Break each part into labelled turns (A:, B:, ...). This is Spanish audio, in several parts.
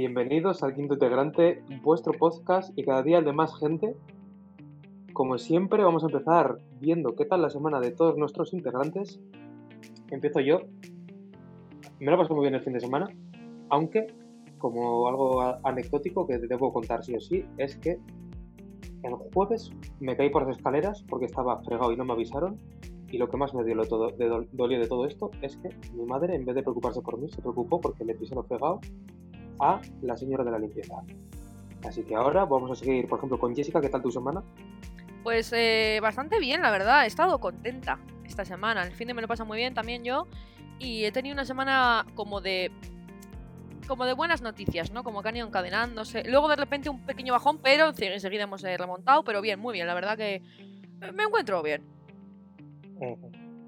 A: Bienvenidos al quinto integrante, vuestro podcast y cada día el de más gente. Como siempre, vamos a empezar viendo qué tal la semana de todos nuestros integrantes. Empiezo yo. Me lo pasé muy bien el fin de semana, aunque, como algo anecdótico que debo contar sí o sí, es que el jueves me caí por las escaleras porque estaba fregado y no me avisaron. Y lo que más me dio todo, de, dol- dolió de todo esto es que mi madre, en vez de preocuparse por mí, se preocupó porque le pisé lo fregado a la señora de la limpieza. Así que ahora vamos a seguir, por ejemplo, con Jessica. ¿Qué tal tu semana?
B: Pues eh, bastante bien, la verdad. He estado contenta esta semana. El fin de me lo pasa muy bien también yo. Y he tenido una semana como de. como de buenas noticias, ¿no? Como que han ido encadenándose. Luego de repente un pequeño bajón, pero ense- enseguida hemos eh, remontado. Pero bien, muy bien. La verdad que me encuentro bien.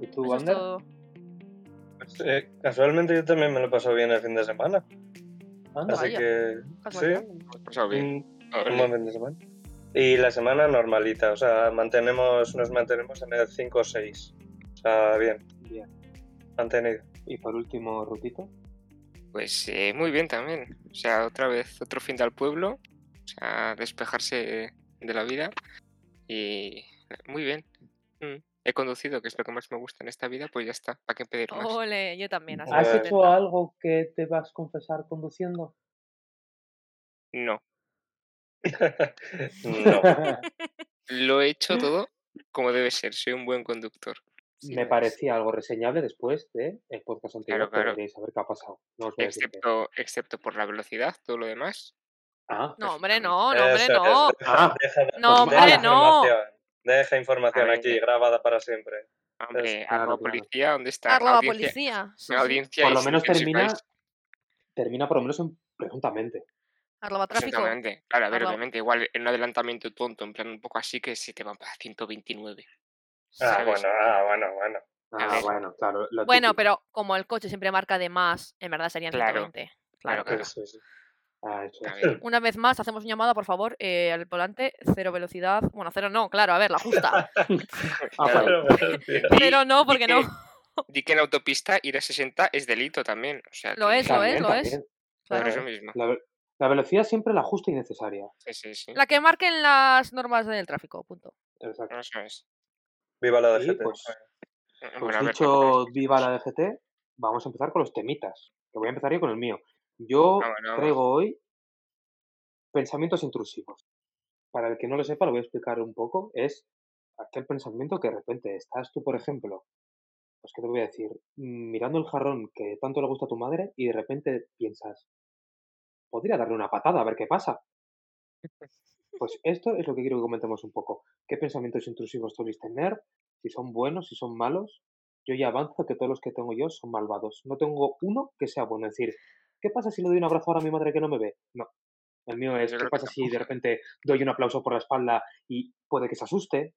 A: ¿Y tú,
B: Eso es
A: Ander?
B: todo.
C: Pues, eh, casualmente yo también me lo he pasado bien el fin de semana.
A: Anda.
C: Así
B: vaya.
C: que sí,
B: Casualidad.
D: bien.
C: un, un buen fin de semana. Y la semana normalita, o sea, mantenemos, nos mantenemos en el 5 o 6. O sea, bien,
A: Bien.
C: mantenido.
A: Y por último, Rutito.
D: Pues eh, muy bien también. O sea, otra vez otro fin del pueblo. O sea, despejarse de la vida. Y muy bien. Mm. He conducido, que es lo que más me gusta en esta vida, pues ya está. ¿Para qué pedir más?
B: Ole, yo también. así
C: ¿Has hecho
A: algo que te vas a confesar conduciendo?
D: No.
C: no.
D: Lo he hecho todo como debe ser. Soy un buen conductor.
B: Sí,
A: Me parecía algo reseñable después del podcast anterior,
D: Claro, claro.
A: pero queréis saber qué ha pasado. No os voy a decir qué.
D: Excepto, por la velocidad, todo lo demás.
A: Ah,
B: No, hombre, no, no, hombre, no.
A: Ah.
B: No,
A: hombre,
B: no.
C: Deja información
D: ver,
C: aquí grabada para siempre.
D: Hombre,
A: claro,
D: arroba policía, ¿dónde está?
B: Arroba
D: Audiencia-
B: policía. sí, sí.
D: audiencia
A: por lo menos termina, termina por lo menos en presuntamente.
B: Arroba tráfico.
D: Exactamente. Claro, a ver,
B: Arroba-
D: obviamente, igual en un adelantamiento tonto, en plan un poco así, que se te van para 129.
C: Ah,
D: ¿sabes?
C: bueno, ah, bueno, bueno.
A: Ah, bueno, claro.
B: Bueno,
A: típico.
B: pero como el coche siempre marca de más, en verdad serían
D: Claro.
B: 120.
D: Claro, claro.
C: Sí, sí.
A: Ah, eso es.
B: Una vez más, hacemos una llamada, por favor, eh, al volante, cero velocidad. Bueno, cero no, claro, a ver, la justa.
A: Ah,
D: Claro.
B: Cero no,
D: di
B: porque
D: que-
B: no.
D: Di que en autopista ir a 60 es delito también. O sea,
B: Lo es, lo es, lo es. Claro.
D: eso mismo.
A: La, la velocidad siempre la justa y necesaria.
D: Sí, sí, sí.
B: La que marquen las normas del tráfico, punto.
A: Exacto.
D: Eso es.
C: Viva la
A: Y
C: DGT.
A: pues,
D: Bueno,
A: pues
D: ver,
A: dicho viva la DGT, vamos a empezar con los temitas. Que voy a empezar yo con el mío. Yo
D: Vamos, vamos.
A: traigo hoy pensamientos intrusivos. Para el que no lo sepa, lo voy a explicar un poco. Es aquel pensamiento que de repente estás tú, por ejemplo, pues qué te voy a decir, Mm, mirando el jarrón que tanto le gusta a tu madre y de repente piensas, podría darle una patada a ver qué pasa. Pues esto es lo que quiero que comentemos un poco. ¿Qué pensamientos intrusivos soléis tener? Si son buenos, si son malos. Yo ya avanzo que todos los que tengo yo son malvados. No tengo uno que sea bueno. Es decir, ¿qué pasa si le doy un abrazo ahora a mi madre que no me ve? No. El mío es, ¿qué pasa si de repente doy un aplauso por la espalda y puede que se asuste?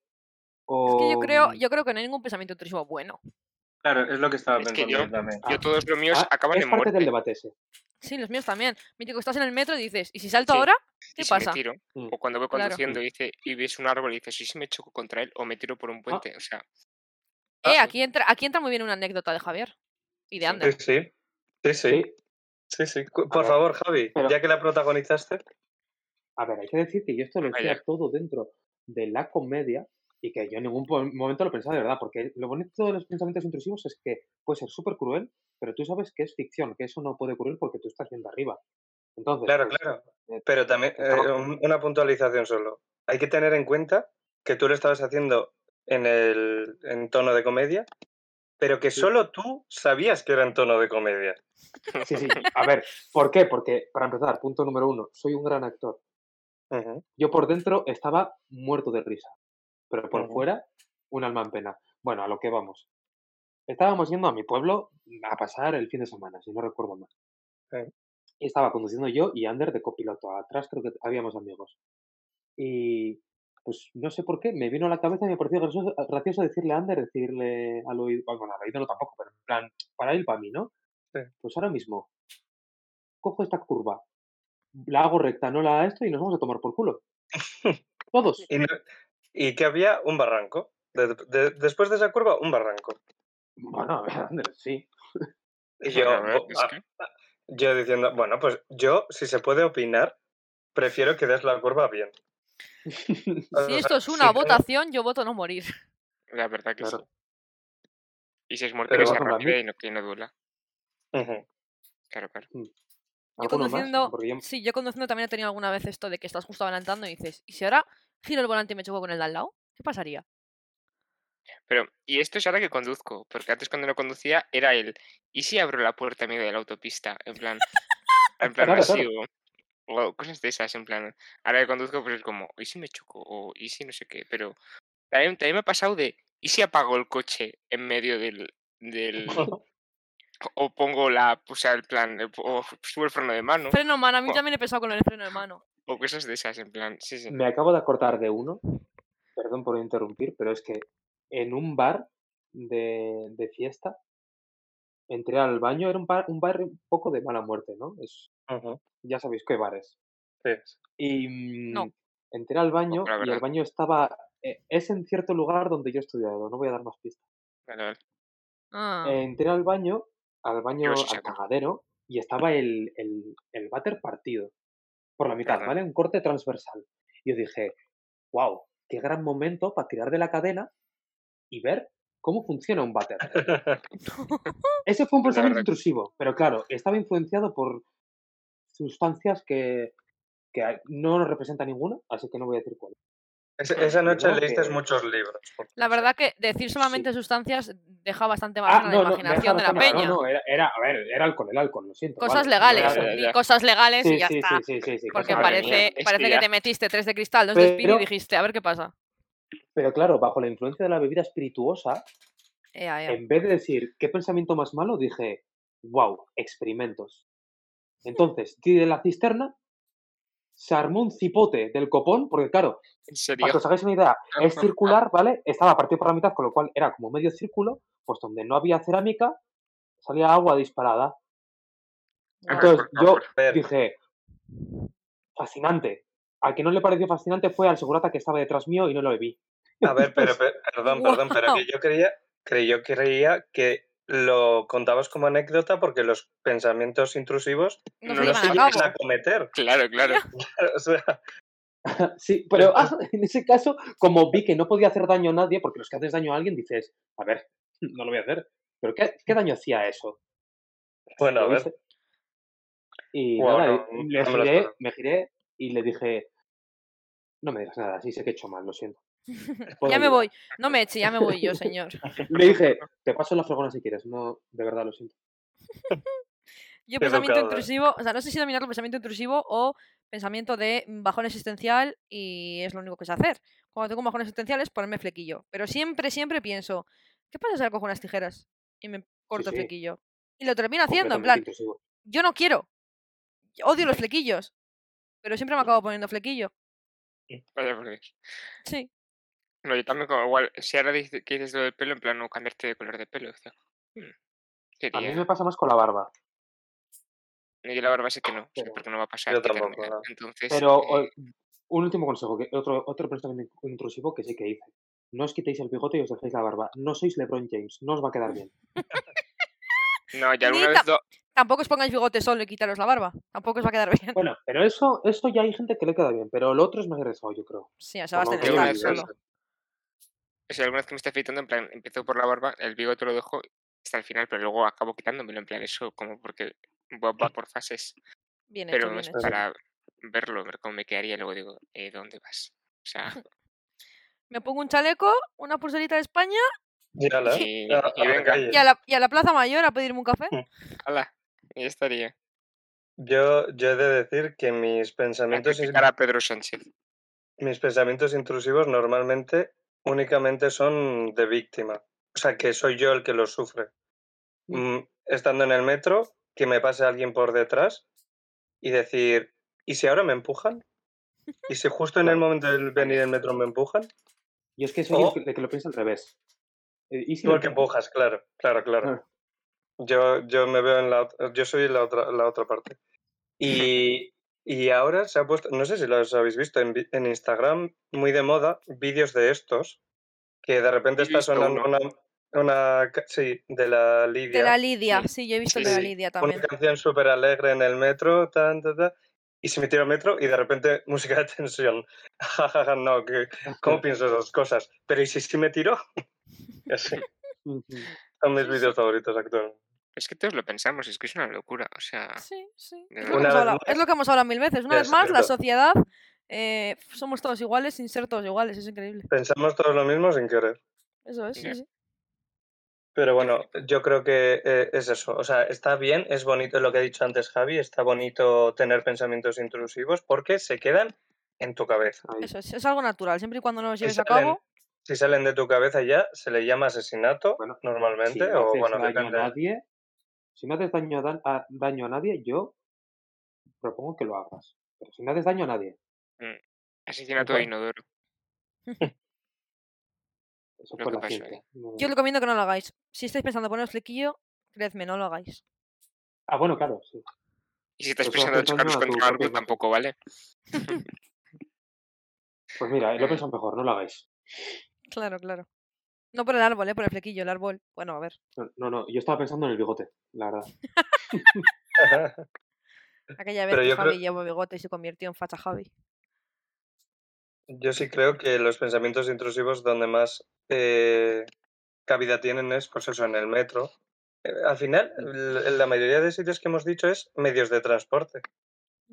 B: Es que yo creo,
A: mm,
B: yo creo que no hay ningún pensamiento intrusivo bueno.
C: Claro, es lo que estaba
D: Es que
C: pensando
D: yo-
C: yo también.
D: Yo todos los míos
A: ah,
D: acaban
A: es
D: en
A: parte
D: muerte.
A: del debate ese.
B: Sí, los míos también. Mítico, estás en el metro y dices, ¿y si salto
D: Sí.
B: ahora?
D: Y
B: ¿Qué
D: si me
B: pasa?
D: tiro.
A: Mm.
D: O cuando voy
B: Claro.
D: conduciendo y, dice, y ves un árbol y dices, ¿y si me choco contra él? O me tiro por un puente. O sea,
B: Eh,
C: Ah.
B: aquí entra, aquí entra muy bien una anécdota de Javier. Y de. Ander.
C: Sí, sí. Sí, sí.
A: Sí.
C: Sí, Por
A: ver,
C: favor, Javi,
A: pero-
C: ya que la protagonizaste.
A: A ver, hay que decir que yo esto lo decía todo dentro de la comedia y que yo en ningún momento lo pensaba de verdad, porque lo bonito de los pensamientos intrusivos es que puede ser súper cruel, pero tú sabes que es ficción, que eso no puede ocurrir porque tú estás viendo arriba. Entonces,
C: Claro,
A: pues,
C: claro.
A: eh,
C: Pero también, eh,
A: estaba-
C: un- una puntualización solo. Hay que tener en cuenta que tú lo estabas haciendo en el en tono de comedia, pero que solo tú sabías que era en tono de comedia.
A: Sí, sí. A ver, ¿por qué? Porque, para empezar, punto número uno, soy un gran actor. Yo por dentro estaba muerto de risa, pero por fuera, un alma en pena. Bueno, a lo que vamos. Estábamos yendo a mi pueblo a pasar el fin de semana, si no recuerdo mal.
C: Sí.
A: Y estaba conduciendo yo y Ander de copiloto. Atrás creo que habíamos amigos. Y pues no sé por qué, me vino a la cabeza y me pareció gracioso, gracioso decirle a Ander, decirle al oído, bueno, al oído no tampoco, pero en plan, para él, para mí, ¿no?
C: Sí.
A: Pues ahora mismo, cojo esta curva, la hago recta, no la esto y nos vamos a tomar por culo. Todos.
C: Y, y que había un barranco. De- de- después de esa curva, un barranco.
A: Bueno, a ver, Ander, sí.
C: Y yo,
D: a
C: yo diciendo, bueno, pues yo, si se puede opinar, prefiero que des la curva bien.
B: Si esto es una votación, yo voto no morir.
D: La verdad que
A: Claro.
D: sí. Y si es muerte que sea rápida y no, que no duela. Claro, claro.
B: Yo
A: ¿Alguno más?
B: conduciendo,
A: yo-
B: sí, yo conduciendo también he tenido alguna vez esto de que estás justo adelantando y dices, ¿y si ahora giro el volante y me choco con el de al lado? ¿Qué pasaría?
D: Pero, y esto es ahora que conduzco, porque antes cuando no conducía era el, ¿y si abro la puerta medio de la autopista? En plan, en plan
A: claro.
D: O, o cosas de esas, en plan, ahora que conduzco pues es como, ¿y si me choco? O ¿y si no sé qué? Pero también, también me ha pasado de, ¿y si apago el coche en medio del... del o pongo la, o sea, el plan, eh, o subo el freno de mano,
B: Freno mano, a mí
D: Buah.
B: también he pensado con el freno de mano.
D: o cosas de esas, en plan, sí, sí.
A: Me acabo de acordar de uno, perdón por interrumpir, pero es que en un bar de, de fiesta entré al baño, era un bar, un bar un poco de mala muerte, ¿no? Es,
C: Ujú.
A: ya sabéis qué bares.
C: Sí.
A: Y mm,
B: No.
A: entré al baño
D: la
A: y el
D: verdad.
A: baño estaba, eh, es en cierto lugar donde yo he estudiado, no voy a dar más pistas.
D: Vale, vale.
B: Ah,
A: Entré al baño, al baño,
D: sí
A: al cagadero, y estaba el, el, el váter partido por la mitad,
D: Ajá.
A: ¿vale? Un corte transversal. Y yo dije, wow, qué gran momento para tirar de la cadena y ver cómo funciona un váter. Ese fue un
D: La
A: pensamiento
D: verdad que-
A: intrusivo, pero claro, estaba influenciado por sustancias que, que no nos representa ninguna, así que no voy a decir cuál.
C: Es- esa noche leíste
A: que-
C: muchos libros.
B: la verdad que decir solamente sustancias deja bastante margen a la imaginación de la
A: no,
B: peña.
A: no, era, era, a ver, era alcohol, el alcohol, lo siento.
B: Cosas
A: vale, no
B: legales,
A: era-
D: ya.
B: cosas legales
A: Sí,
B: y ya
A: sí,
B: está.
A: sí, sí, sí, sí,
B: Porque parece, parece
D: que
B: te metiste tres de cristal, dos de espíritu y
A: Pero-
B: dijiste, a ver qué pasa.
A: Pero claro, bajo la influencia de la bebida espirituosa,
B: Ea, ea.
A: en vez de decir qué pensamiento más malo, dije, wow, experimentos. Entonces, de la cisterna, se armó un cipote del copón, porque claro, para que os hagáis una idea, es circular, ¿vale? Estaba partido por la mitad, con lo cual era como medio círculo, pues donde no había cerámica, salía agua disparada.
B: Guau.
A: Entonces,
D: por
A: yo
C: ver,
A: dije, fascinante. Al que no le pareció fascinante fue al segurata que estaba detrás mío y no lo vi.
C: a ver, pero, pe- perdón, perdón, pero que yo creía, que yo creía que lo contabas como anécdota porque los pensamientos intrusivos
B: No llevan
C: se
B: a
C: llegan
B: cabo.
C: a cometer.
D: Claro, claro.
C: O sea,
A: Sí, pero ah, en ese caso, como vi que no podía hacer daño a nadie, porque los que haces daño a alguien dices, a ver, no lo voy a hacer. Pero ¿qué, qué daño hacía eso?
C: bueno, a
A: ¿Lo
C: ver.
A: Y
C: Guau,
A: nada,
C: no,
A: le giré, me giré y le dije, no me digas nada, sí sé que he hecho mal, lo siento.
B: Ya me
A: ayudar".
B: voy. No me eche, ya me voy yo, señor.
A: Le dije, te paso la fregona si quieres, no, de verdad lo siento.
B: Yo
C: Qué
B: pensamiento
C: educado, ¿eh?
B: intrusivo, o sea, no sé si dominarlo pensamiento intrusivo o pensamiento de bajón existencial y es lo único que sé hacer. Cuando tengo un bajón existencial es ponerme flequillo. Pero siempre, siempre pienso, ¿qué pasa si ahora cojo unas tijeras y me corto
A: sí.
B: flequillo? Y lo termino haciendo, en plan,
A: intrusivo.
B: yo no quiero. Odio los flequillos. Pero siempre me acabo poniendo flequillo.
D: Dios.
B: Sí.
D: No, yo también como igual, si ahora dices, que dices lo del pelo, en plan no cambiarte de color de pelo. decía, "Hmm, ¿qué
A: A mí
D: haría?".
A: me pasa más con la barba.
D: No, Yo la barba sé que no, sé
A: Pero-
D: porque no va a pasar.
C: Yo tampoco, no.
D: Entonces,
A: Pero
D: eh,
A: o- un último consejo, que otro, otro pensamiento intrusivo que sí que hice. No os quitéis el bigote y os dejéis la barba. No sois LeBron James, no os va a quedar bien.
D: no, ya alguna vez lo,
B: Tampoco os pongáis bigote solo y quitaros la barba. Tampoco os va a quedar bien.
A: Bueno, pero eso, eso ya hay gente que le queda bien, pero lo otro es más arriesgado, yo creo.
B: Sí, a Sebastián
A: Como
D: que
B: está
D: una
A: Sebastián
D: vez
B: solo.
D: O sea, alguna vez que me esté afeitando, en plan, empezó por la barba, el bigote lo dejo hasta el final, pero luego acabo quitándomelo, en plan, eso como porque va, va por fases.
B: Bien hecho,
D: Pero
B: bien
D: es
B: hecho.
D: para verlo, ver cómo me quedaría, y luego digo, eh, ¿dónde vas? O sea,
B: Me pongo un chaleco, una pulserita de España
C: Y ala,
D: Y-
C: a-
D: y
C: a la
D: venga.
C: calle.
B: y a la, y a la Plaza Mayor a pedirme un café.
D: hala, y ya estaría.
C: Yo, yo he de decir que mis pensamientos,
D: criticar a Pedro Sánchez.
C: mis pensamientos intrusivos normalmente únicamente son de víctima. O sea, que soy yo el que los sufre. Mm, estando en el metro, que me pase alguien por detrás y decir, ¿y si ahora me empujan? ¿Y si justo en el momento de venir el metro me empujan?
A: Y es que soy
C: O-
A: el que, lo piensa al revés. Eh, ¿Y si
C: Tú el que empujas, claro, claro, claro.
A: Claro.
C: Yo, yo me veo en la yo soy la otra, la otra parte. Y, y ahora se ha puesto, no sé si los habéis visto en, vi- en Instagram, muy de moda, vídeos de estos, que de repente está sonando
D: uno.
C: una, una sí, de la Lidia.
B: De la Lidia,
D: Sí.
B: sí, yo he visto
D: Sí,
B: de la. Lidia
C: Una
B: también.
C: canción súper alegre en el metro, tan, tan, tan, y se metió al metro y de repente música de tensión. Ja, ja, ja, no, que, ¿cómo pienso esas cosas? Pero ¿y si sí me tiró? Así, son mis vídeos favoritos actualmente.
D: Es que todos lo pensamos, es que es una locura. O sea,
B: Sí, sí. Es lo, que hemos hablado, es
C: más,
B: lo que hemos hablado mil veces. Una
C: ya
B: vez más, la sociedad eh, somos todos iguales sin ser todos iguales. Es increíble.
C: Pensamos todos lo mismo sin querer.
B: Eso es, sí, sí.
C: Pero bueno, yo creo que eh, es eso. O sea, está bien, es bonito lo que ha dicho antes Javi, está bonito tener pensamientos intrusivos porque se quedan en tu cabeza.
B: Eso es, es algo natural. Siempre y cuando no los
C: Si
B: lleves a cabo.
C: si salen de tu cabeza ya, se le llama asesinato
A: Bueno, Si
C: normalmente,
A: no
C: o bueno, depende.
A: a nadie, si no haces daño a, daño a nadie, yo propongo que lo hagas. Pero si no haces daño a nadie,
D: asesinato
A: Ojo.
D: de inodoro.
A: eso
D: Lo
A: fue
D: que
A: la
D: pasó.
A: No-
B: Yo recomiendo que no lo hagáis. Si estáis pensando poneros flequillo, creedme, no lo hagáis.
A: Ah, bueno, claro, sí.
D: Y si estás
A: Pues
D: pensando
A: tu
D: contra algo, tampoco vale.
A: Pues mira, lo he
D: Mm.
A: pensado mejor, no lo hagáis.
B: Claro, claro. No por el árbol, ¿eh? Por el flequillo, el árbol. Bueno, a ver.
A: No, no, no, yo estaba pensando en el bigote, la verdad.
B: Aquella vez
C: Pero
B: que
C: yo
B: Javi
C: creo-
B: llevó bigote y se convirtió en facha Javi.
C: Yo sí creo que los pensamientos intrusivos donde más eh, cabida tienen es, pues eso, en el metro. Eh, al final, l- la mayoría de sitios que hemos dicho es medios de transporte.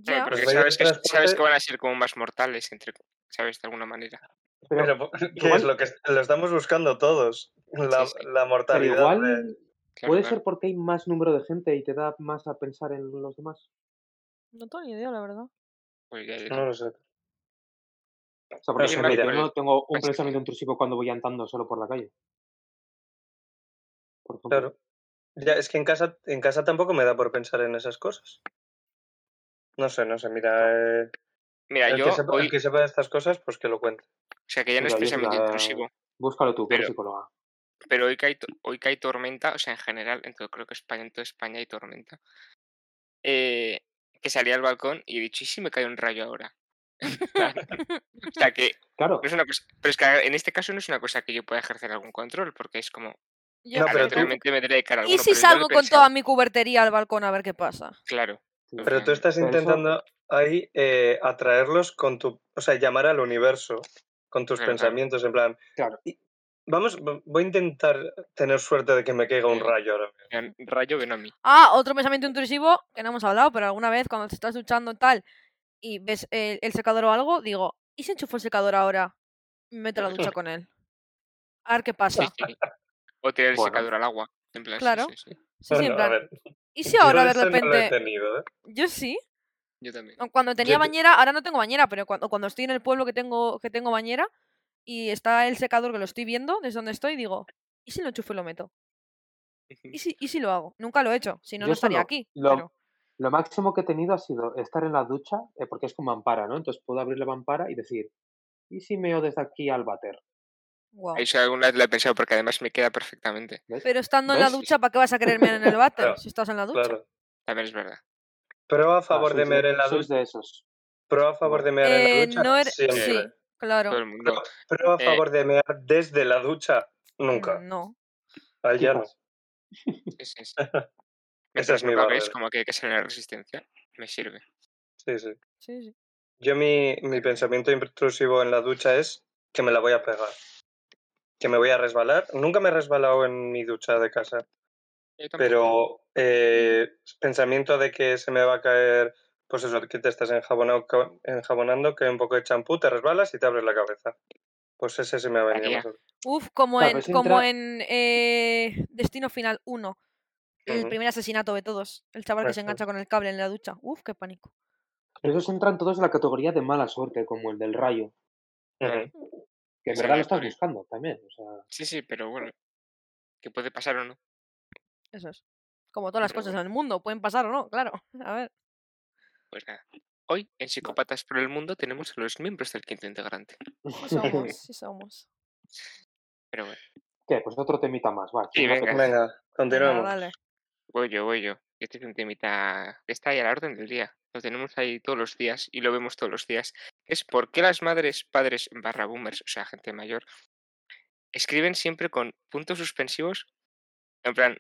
D: Claro,
B: Ya.
D: pero
C: Los
D: que
C: medios
D: sabes que, sabes que van a ser como más mortales, entre, ¿sabes? De alguna manera.
A: Pero,
C: Pero, ¿qué
A: igual-
C: es lo que lo estamos buscando todos? La,
D: Sí, sí.
C: la
A: pero
C: mortalidad.
A: igual
C: de-
D: Claro,
A: puede
D: claro.
A: ser porque hay más número de gente y te da más a pensar en los demás.
B: No tengo ni idea, la verdad.
D: Pues ya, ya.
C: No lo sé.
A: O sea, por ejemplo, yo no tengo un pensamiento intrusivo cuando voy andando solo por la calle. Por.
C: Claro. Ya, es que en casa, en casa tampoco me da por pensar en esas cosas. No sé, no sé, mira. eh,
D: Mira,
C: el,
D: yo
C: que sepa, el
D: hoy,
C: que sepa de estas cosas, pues que lo cuente.
D: o sea, que ya no es pensamiento intrusivo,
A: Búscalo tú, que eres
D: Pero-
A: psicóloga.
D: pero hoy que, hay, hoy que hay tormenta, o sea, en general, en todo, creo que España, en toda España hay tormenta, eh, que salí al balcón y he dicho, ¿y si me cae un rayo ahora? o sea, que
A: Claro,
D: no es una cosa, pero es que en este caso no es una cosa que yo pueda ejercer algún control, porque es como,
B: Ya,
C: No, pero tú-
D: me de cara a
B: ¿Y
D: alguno,
B: si
D: pero yo lo he
B: salgo con
D: pensado,
B: toda mi cubertería al balcón a ver qué pasa?
D: Claro,
A: sí.
C: Pero tú estás intentando ahí eh, atraerlos con tu. O sea, llamar al universo con tus pensamientos, en plan.
A: Claro.
C: y- Vamos, voy a intentar tener suerte de que me caiga un rayo ahora.
D: vean, rayo ven a mí.
B: Ah, otro pensamiento intrusivo que no hemos hablado, pero alguna vez cuando te estás duchando tal y ves el, el secador o algo, digo, ¿y si enchufo el secador ahora? Me meto la ducha con él. A ver qué pasa.
D: sí. O tirar el
A: Bueno.
D: secador al agua. En plan,
B: Claro.
D: sí, sí.
B: Sí, sí, en
C: Bueno, a
B: plan,
C: ver,
B: ¿Y si
C: yo
B: ahora de
C: ese no lo he
B: repente...
C: tenido, ¿eh?
B: Yo sí.
D: Yo también.
B: Cuando tenía
C: te-
B: bañera, ahora no tengo bañera, pero cuando, cuando estoy en el pueblo que tengo, que tengo bañera y está el secador que lo estoy viendo desde donde estoy, digo, ¿y si lo enchufo y lo meto? ¿Y si, y si lo hago? Nunca lo he hecho, si no,
A: Yo
B: no estaría aquí.
A: Lo,
B: pero-
A: lo máximo que he tenido ha sido estar en la ducha, eh, porque es con mampara, ¿no? Entonces puedo abrir la mampara y decir, ¿y si meo desde aquí al váter?
B: guau.
D: Eso alguna vez lo he pensado porque además me queda perfectamente.
A: ¿Ves?
B: Pero estando en la ducha, ¿para qué vas a quererme en el váter
C: Claro,
B: si estás en la ducha?
C: Claro.
D: También es verdad.
C: Pero a
A: Ah,
C: favor de
A: sois
C: mear en la
A: sois
C: ducha.
A: de esos.
C: Pro a favor de mear en
B: Eh,
C: la ducha.
B: no
C: siempre.
B: Sí, claro.
C: Pro, pro a
D: Eh,
C: favor de mear desde la ducha. Nunca.
B: Mm, No.
C: Al llano.
A: Quizás.
D: Sí, sí, sí.
C: Esa es
D: no
C: mi barrera.
D: como que hay que ser en la resistencia, me sirve.
C: Sí, sí.
B: Sí, sí.
C: Yo mi, mi pensamiento intrusivo en la ducha es que me la voy a pegar. Que me voy a resbalar. Nunca me he resbalado en mi ducha de casa. Pero eh, pensamiento de que se me va a caer, pues eso, que te estás enjabonando, que un poco de champú, te resbalas y te abres la cabeza. Pues ese se me ha venido más.
B: Uf, como
A: Claro,
B: en,
A: si
B: como
A: entra-
B: en eh, Destino Final 1. El primer asesinato de todos. El chaval que se engancha con el cable en la ducha. Uf, qué pánico.
A: Pero esos entran todos en la categoría de mala suerte, como el del rayo. Que en verdad lo
D: es
A: estás buscando también. O sea,
D: Sí, sí, pero bueno. Que puede pasar o no.
B: Eso es. Como todas las
D: Pero
B: cosas en el mundo. Pueden pasar o no, claro. A ver.
D: Pues nada. Hoy, en Psicópatas por el Mundo, tenemos a los miembros del quinto integrante.
B: Sí somos, sí somos.
D: Pero bueno,
A: ¿Qué? Pues otro temita más, va.
D: Sí, venga.
C: continuamos.
B: dale.
D: voy yo, voy yo. Este es un temita que está ahí a la orden del día. Lo tenemos ahí todos los días y lo vemos todos los días. Es por qué las madres, padres, barra boomers, o sea, gente mayor, escriben siempre con puntos suspensivos, en plan,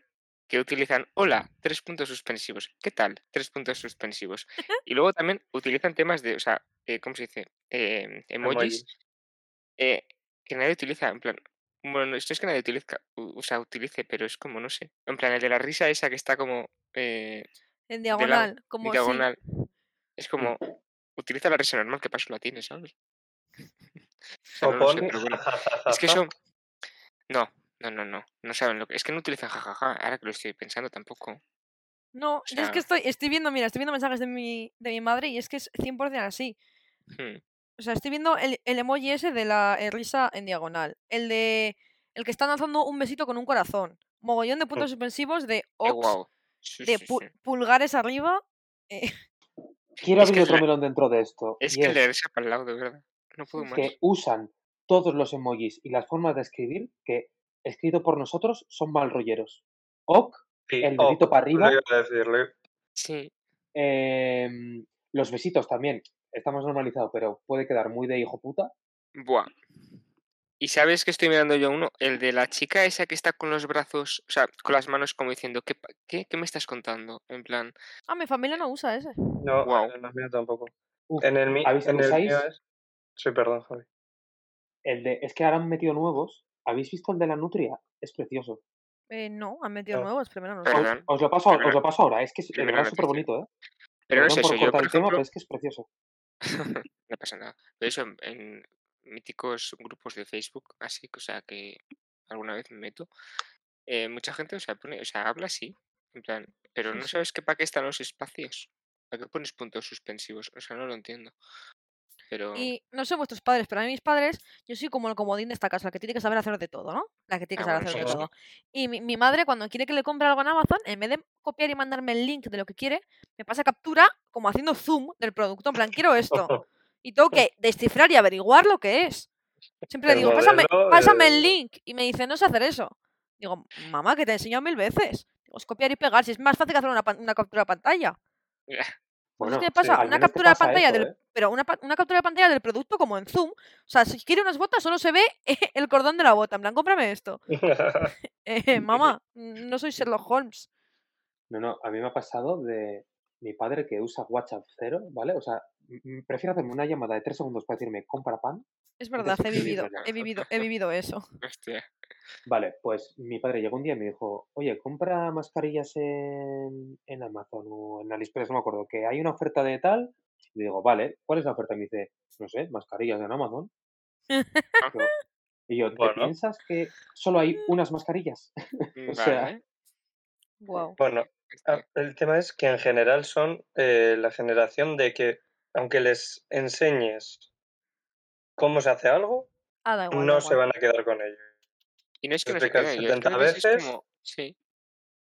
D: que utilizan hola, tres puntos suspensivos. ¿Qué tal? Tres puntos suspensivos. Y luego también utilizan temas de, o sea, eh, ¿cómo se dice? Eh, emojis eh, que nadie utiliza, en plan, bueno, esto es que nadie utiliza, o sea, utilice, pero es como, no sé, en plan, el de la risa esa que está como eh,
B: En diagonal,
D: en
B: como sí.
D: diagonal, es como, utiliza la risa normal, que paso la tiene, ¿sabes? O sea,
C: O
D: no lo sé,
C: pon
D: pero bueno, es que eso, no, no, no, no, no saben lo que, es que no utilizan jajaja, ahora que lo estoy pensando tampoco,
B: No,
D: o
B: es que estoy, estoy viendo, mira, estoy viendo mensajes de mi, de mi madre y es que es 100% así.
D: hmm,
B: O sea, estoy viendo el, el emoji ese de la risa en diagonal. El de. El que está lanzando un besito con un corazón. Mogollón de puntos suspensivos de
D: eh,
B: ox,
D: guau, sí,
B: de
D: sí,
B: pu-
D: sí.
B: pulgares arriba. eh,
A: Quiero
D: Es
A: abrir otro
D: la-
A: melón dentro de esto.
D: Es que el de
A: es
D: risa para el lado, de verdad, no puedo más.
A: que usan todos los emojis y las formas de escribir que, escrito por nosotros, son mal rolleros. Ok,
C: Sí,
A: el dedito
C: ok,
A: para
C: lo
A: arriba,
C: iba a decirle.
D: Sí,
A: em, los besitos también. Está más normalizado, pero puede quedar muy de hijo puta.
D: buah. Y sabes que estoy mirando yo uno, el de la chica esa que está con los brazos, o sea, con las manos como diciendo, ¿qué, pa- qué, qué me estás contando? En plan,
B: Ah, mi familia no usa ese.
C: No,
D: Guau.
C: en el mío tampoco.
A: Uf,
C: En el, mi-
A: ¿habéis-
C: en el mío es. Sí, perdón, Javi.
A: el de, es que ahora han metido nuevos. ¿Habéis visto el de la nutria? Es precioso.
B: Eh, no, han metido nuevos, primero no
A: Os,
B: sé.
D: Perdón,
A: os lo paso, os lo paso ahora. Es que es de súper bonito, ¿eh?
D: Pero no es eso, yo
A: cortar
D: por
A: el tema, pero es que es precioso.
D: no pasa nada. En, en míticos grupos de Facebook, así, o sea, que alguna vez me meto, eh, mucha gente, o sea, pone, o sea, habla así, en plan, pero no sabes que para qué están los espacios. ¿Para qué pones puntos suspensivos? O sea, no lo entiendo. Pero,
B: Y no sé vuestros padres, pero a mí mis padres, yo soy como el comodín de esta casa, la que tiene que saber hacer de todo, ¿no? La que tiene que
D: ah,
B: saber
D: bueno,
B: hacer de todo. Y mi, mi madre, cuando quiere que le compre algo en Amazon, en vez de copiar y mandarme el link de lo que quiere, me pasa captura como haciendo zoom del producto. En plan, quiero esto. Y tengo que descifrar y averiguar lo que es. Siempre le digo, pásame, pásame el link. Y me dice, no sé hacer eso. Digo, mamá, que te he enseñado mil veces. Digo, es copiar y pegar. Si es más fácil que hacer una, una captura de pantalla. Pues
A: Bueno,
B: es que me
C: sí,
B: pasa una
A: te
B: captura de pantalla
A: eso,
B: del,
A: ¿eh?
B: pero una, una captura de pantalla del producto como en zoom. O sea, si quiere unas botas solo se ve el cordón de la bota. En plan, cómprame esto. Eh, mamá, no soy Sherlock Holmes.
A: No, no, a mí me ha pasado de mi padre que usa WhatsApp cero, ¿vale? O sea, prefiero hacerme una llamada de tres segundos para decirme compra pan.
B: Es verdad, he vivido, he vivido, he vivido eso.
D: Hostia.
A: Vale, pues mi padre llegó un día y me dijo, oye, compra mascarillas en, en Amazon o en AliExpress, no me acuerdo, que hay una oferta de tal. Y digo, vale, ¿cuál es la oferta? Y me dice, no sé, mascarillas en Amazon. Y yo, ¿te
C: Bueno.
A: piensas que solo hay unas mascarillas? O sea,
D: Vale.
B: Wow.
C: Bueno, el tema es que en general son eh, la generación de que, aunque les enseñes cómo se hace algo,
B: Ah, da igual.
C: no
B: da
C: se van a quedar con ello.
D: Y no es que no se
C: explicar
D: queden, yo es que
C: 70
D: a veces es
C: veces.
D: como, sí,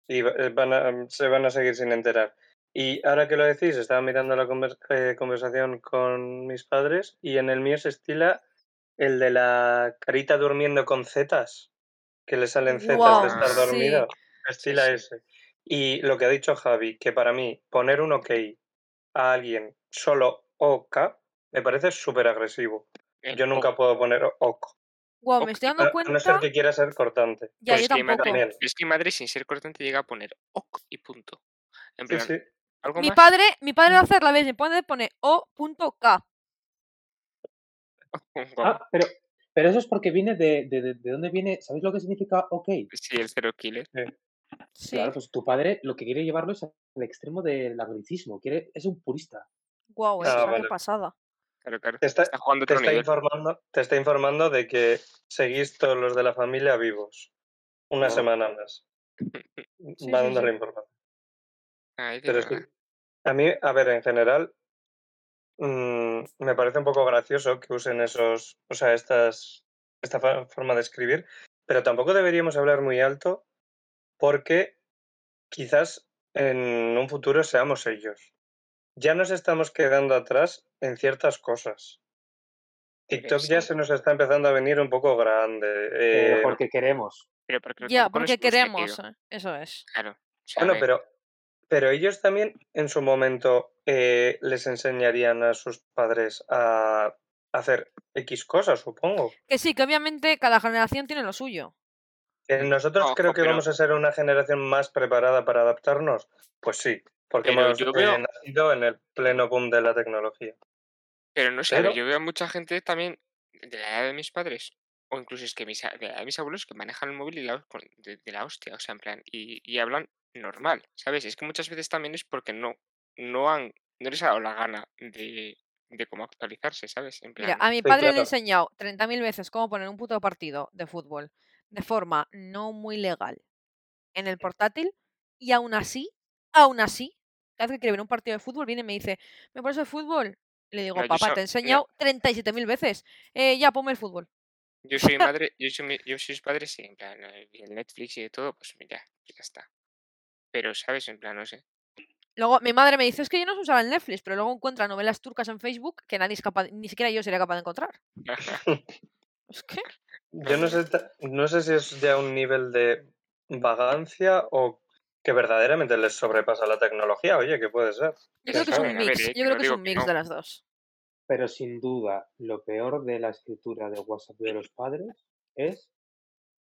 C: y eh, van a- se van a seguir sin enterar. Y ahora que lo decís, estaba mirando la conver- eh, conversación con mis padres y en el mío se estila el de la carita durmiendo con zetas, que le salen zetas de estar
D: sí.
C: dormido. Estila
D: sí.
C: ese. Y lo que ha dicho Javi, que para mí poner un ok a alguien solo OK me parece súper agresivo.
D: El
C: Yo nunca puedo poner OK,
B: Wow, me estoy
C: a,
B: dando
C: a no ser
B: cuenta.
C: que quiera ser cortante.
B: Ya,
D: Pues
B: yo
D: que madre, es que mi madre sin ser cortante llega a poner ok y punto. En plan,
C: sí.
D: algo
B: Mi
D: más.
B: padre, mi padre va a hacer la vez, me pone, pone O.K.
D: Guau.
A: ah, pero, pero eso es porque viene de, de, de, de dónde viene, ¿sabéis lo que significa ok?
D: Sí, el cero killer.
B: Sí.
A: Claro, pues tu padre lo que quiere llevarlo es al extremo del anglicismo, quiere, es un purista.
B: Wow,
C: Ah,
B: eso, qué
C: vale.
B: pasada.
D: Claro, claro.
C: Te está,
D: Está jugando
C: te
D: otro
C: está
D: nivel.
C: informando, te está informando de que seguís todos los de la familia vivos. Una semana más.
B: Sí,
C: Va
B: sí.
C: información.
D: Ay,
C: Pero sí.
D: verdad.
C: A mí, a ver, en general, mm, me parece un poco gracioso que usen esos, o sea, estas, esta forma de escribir, pero tampoco deberíamos hablar muy alto porque quizás en un futuro seamos ellos. Ya nos estamos quedando atrás en ciertas cosas. TikTok ya se nos está empezando a venir un poco grande. Eh,
A: porque queremos.
D: Pero porque
B: Ya, porque queremos. eh, Eso es.
D: Claro.
C: Bueno, pero, pero ellos también en su momento eh, les enseñarían a sus padres a hacer X cosas, supongo.
B: Que sí, que obviamente cada generación tiene lo suyo.
C: Eh, Nosotros
D: Ojo,
C: creo que
D: pero-
C: vamos a ser una generación más preparada para adaptarnos. Pues sí, porque
D: Pero
C: hemos
D: yo
C: eh, nacido en el pleno boom de la tecnología.
D: Pero no sé,
C: Pero-
D: yo veo a mucha gente también de la edad de mis padres, o incluso es que mis, de la edad de mis abuelos que manejan el móvil y la, de, de la hostia, o sea, en plan, y, y hablan normal, ¿sabes? Es que muchas veces también es porque no, no han, no les ha dado la gana de, de cómo actualizarse, ¿sabes? En
B: Mira,
D: plan,
B: a mi
C: Sí,
B: padre le he enseñado 30.000 veces cómo poner un puto partido de fútbol de forma no muy legal en el portátil y aún así, aún así, cada vez que quiere ver un partido de fútbol viene y me dice, ¿me pones el fútbol? Le digo,
D: No,
B: papá,
D: so-
B: te he enseñado 37.000 veces. Eh, ya, ponme el fútbol.
D: yo soy madre, yo soy, mi- yo soy mis padres, sí, en plan, eh, y el Netflix y de todo, pues mira, ya está. Pero, ¿sabes? En plan, no sé.
B: Luego mi madre me dice, es que yo no sé usar el Netflix, pero luego encuentra novelas turcas en Facebook que nadie es capaz, ni siquiera yo sería capaz de encontrar. Es que,
C: Yo no sé, no sé si es ya un nivel de vagancia o que verdaderamente les sobrepasa la tecnología. Oye, ¿qué puede ser?
B: yo creo que es un mix, yo creo que es un mix de las dos.
A: Pero sin duda, lo peor de la escritura de WhatsApp de los padres es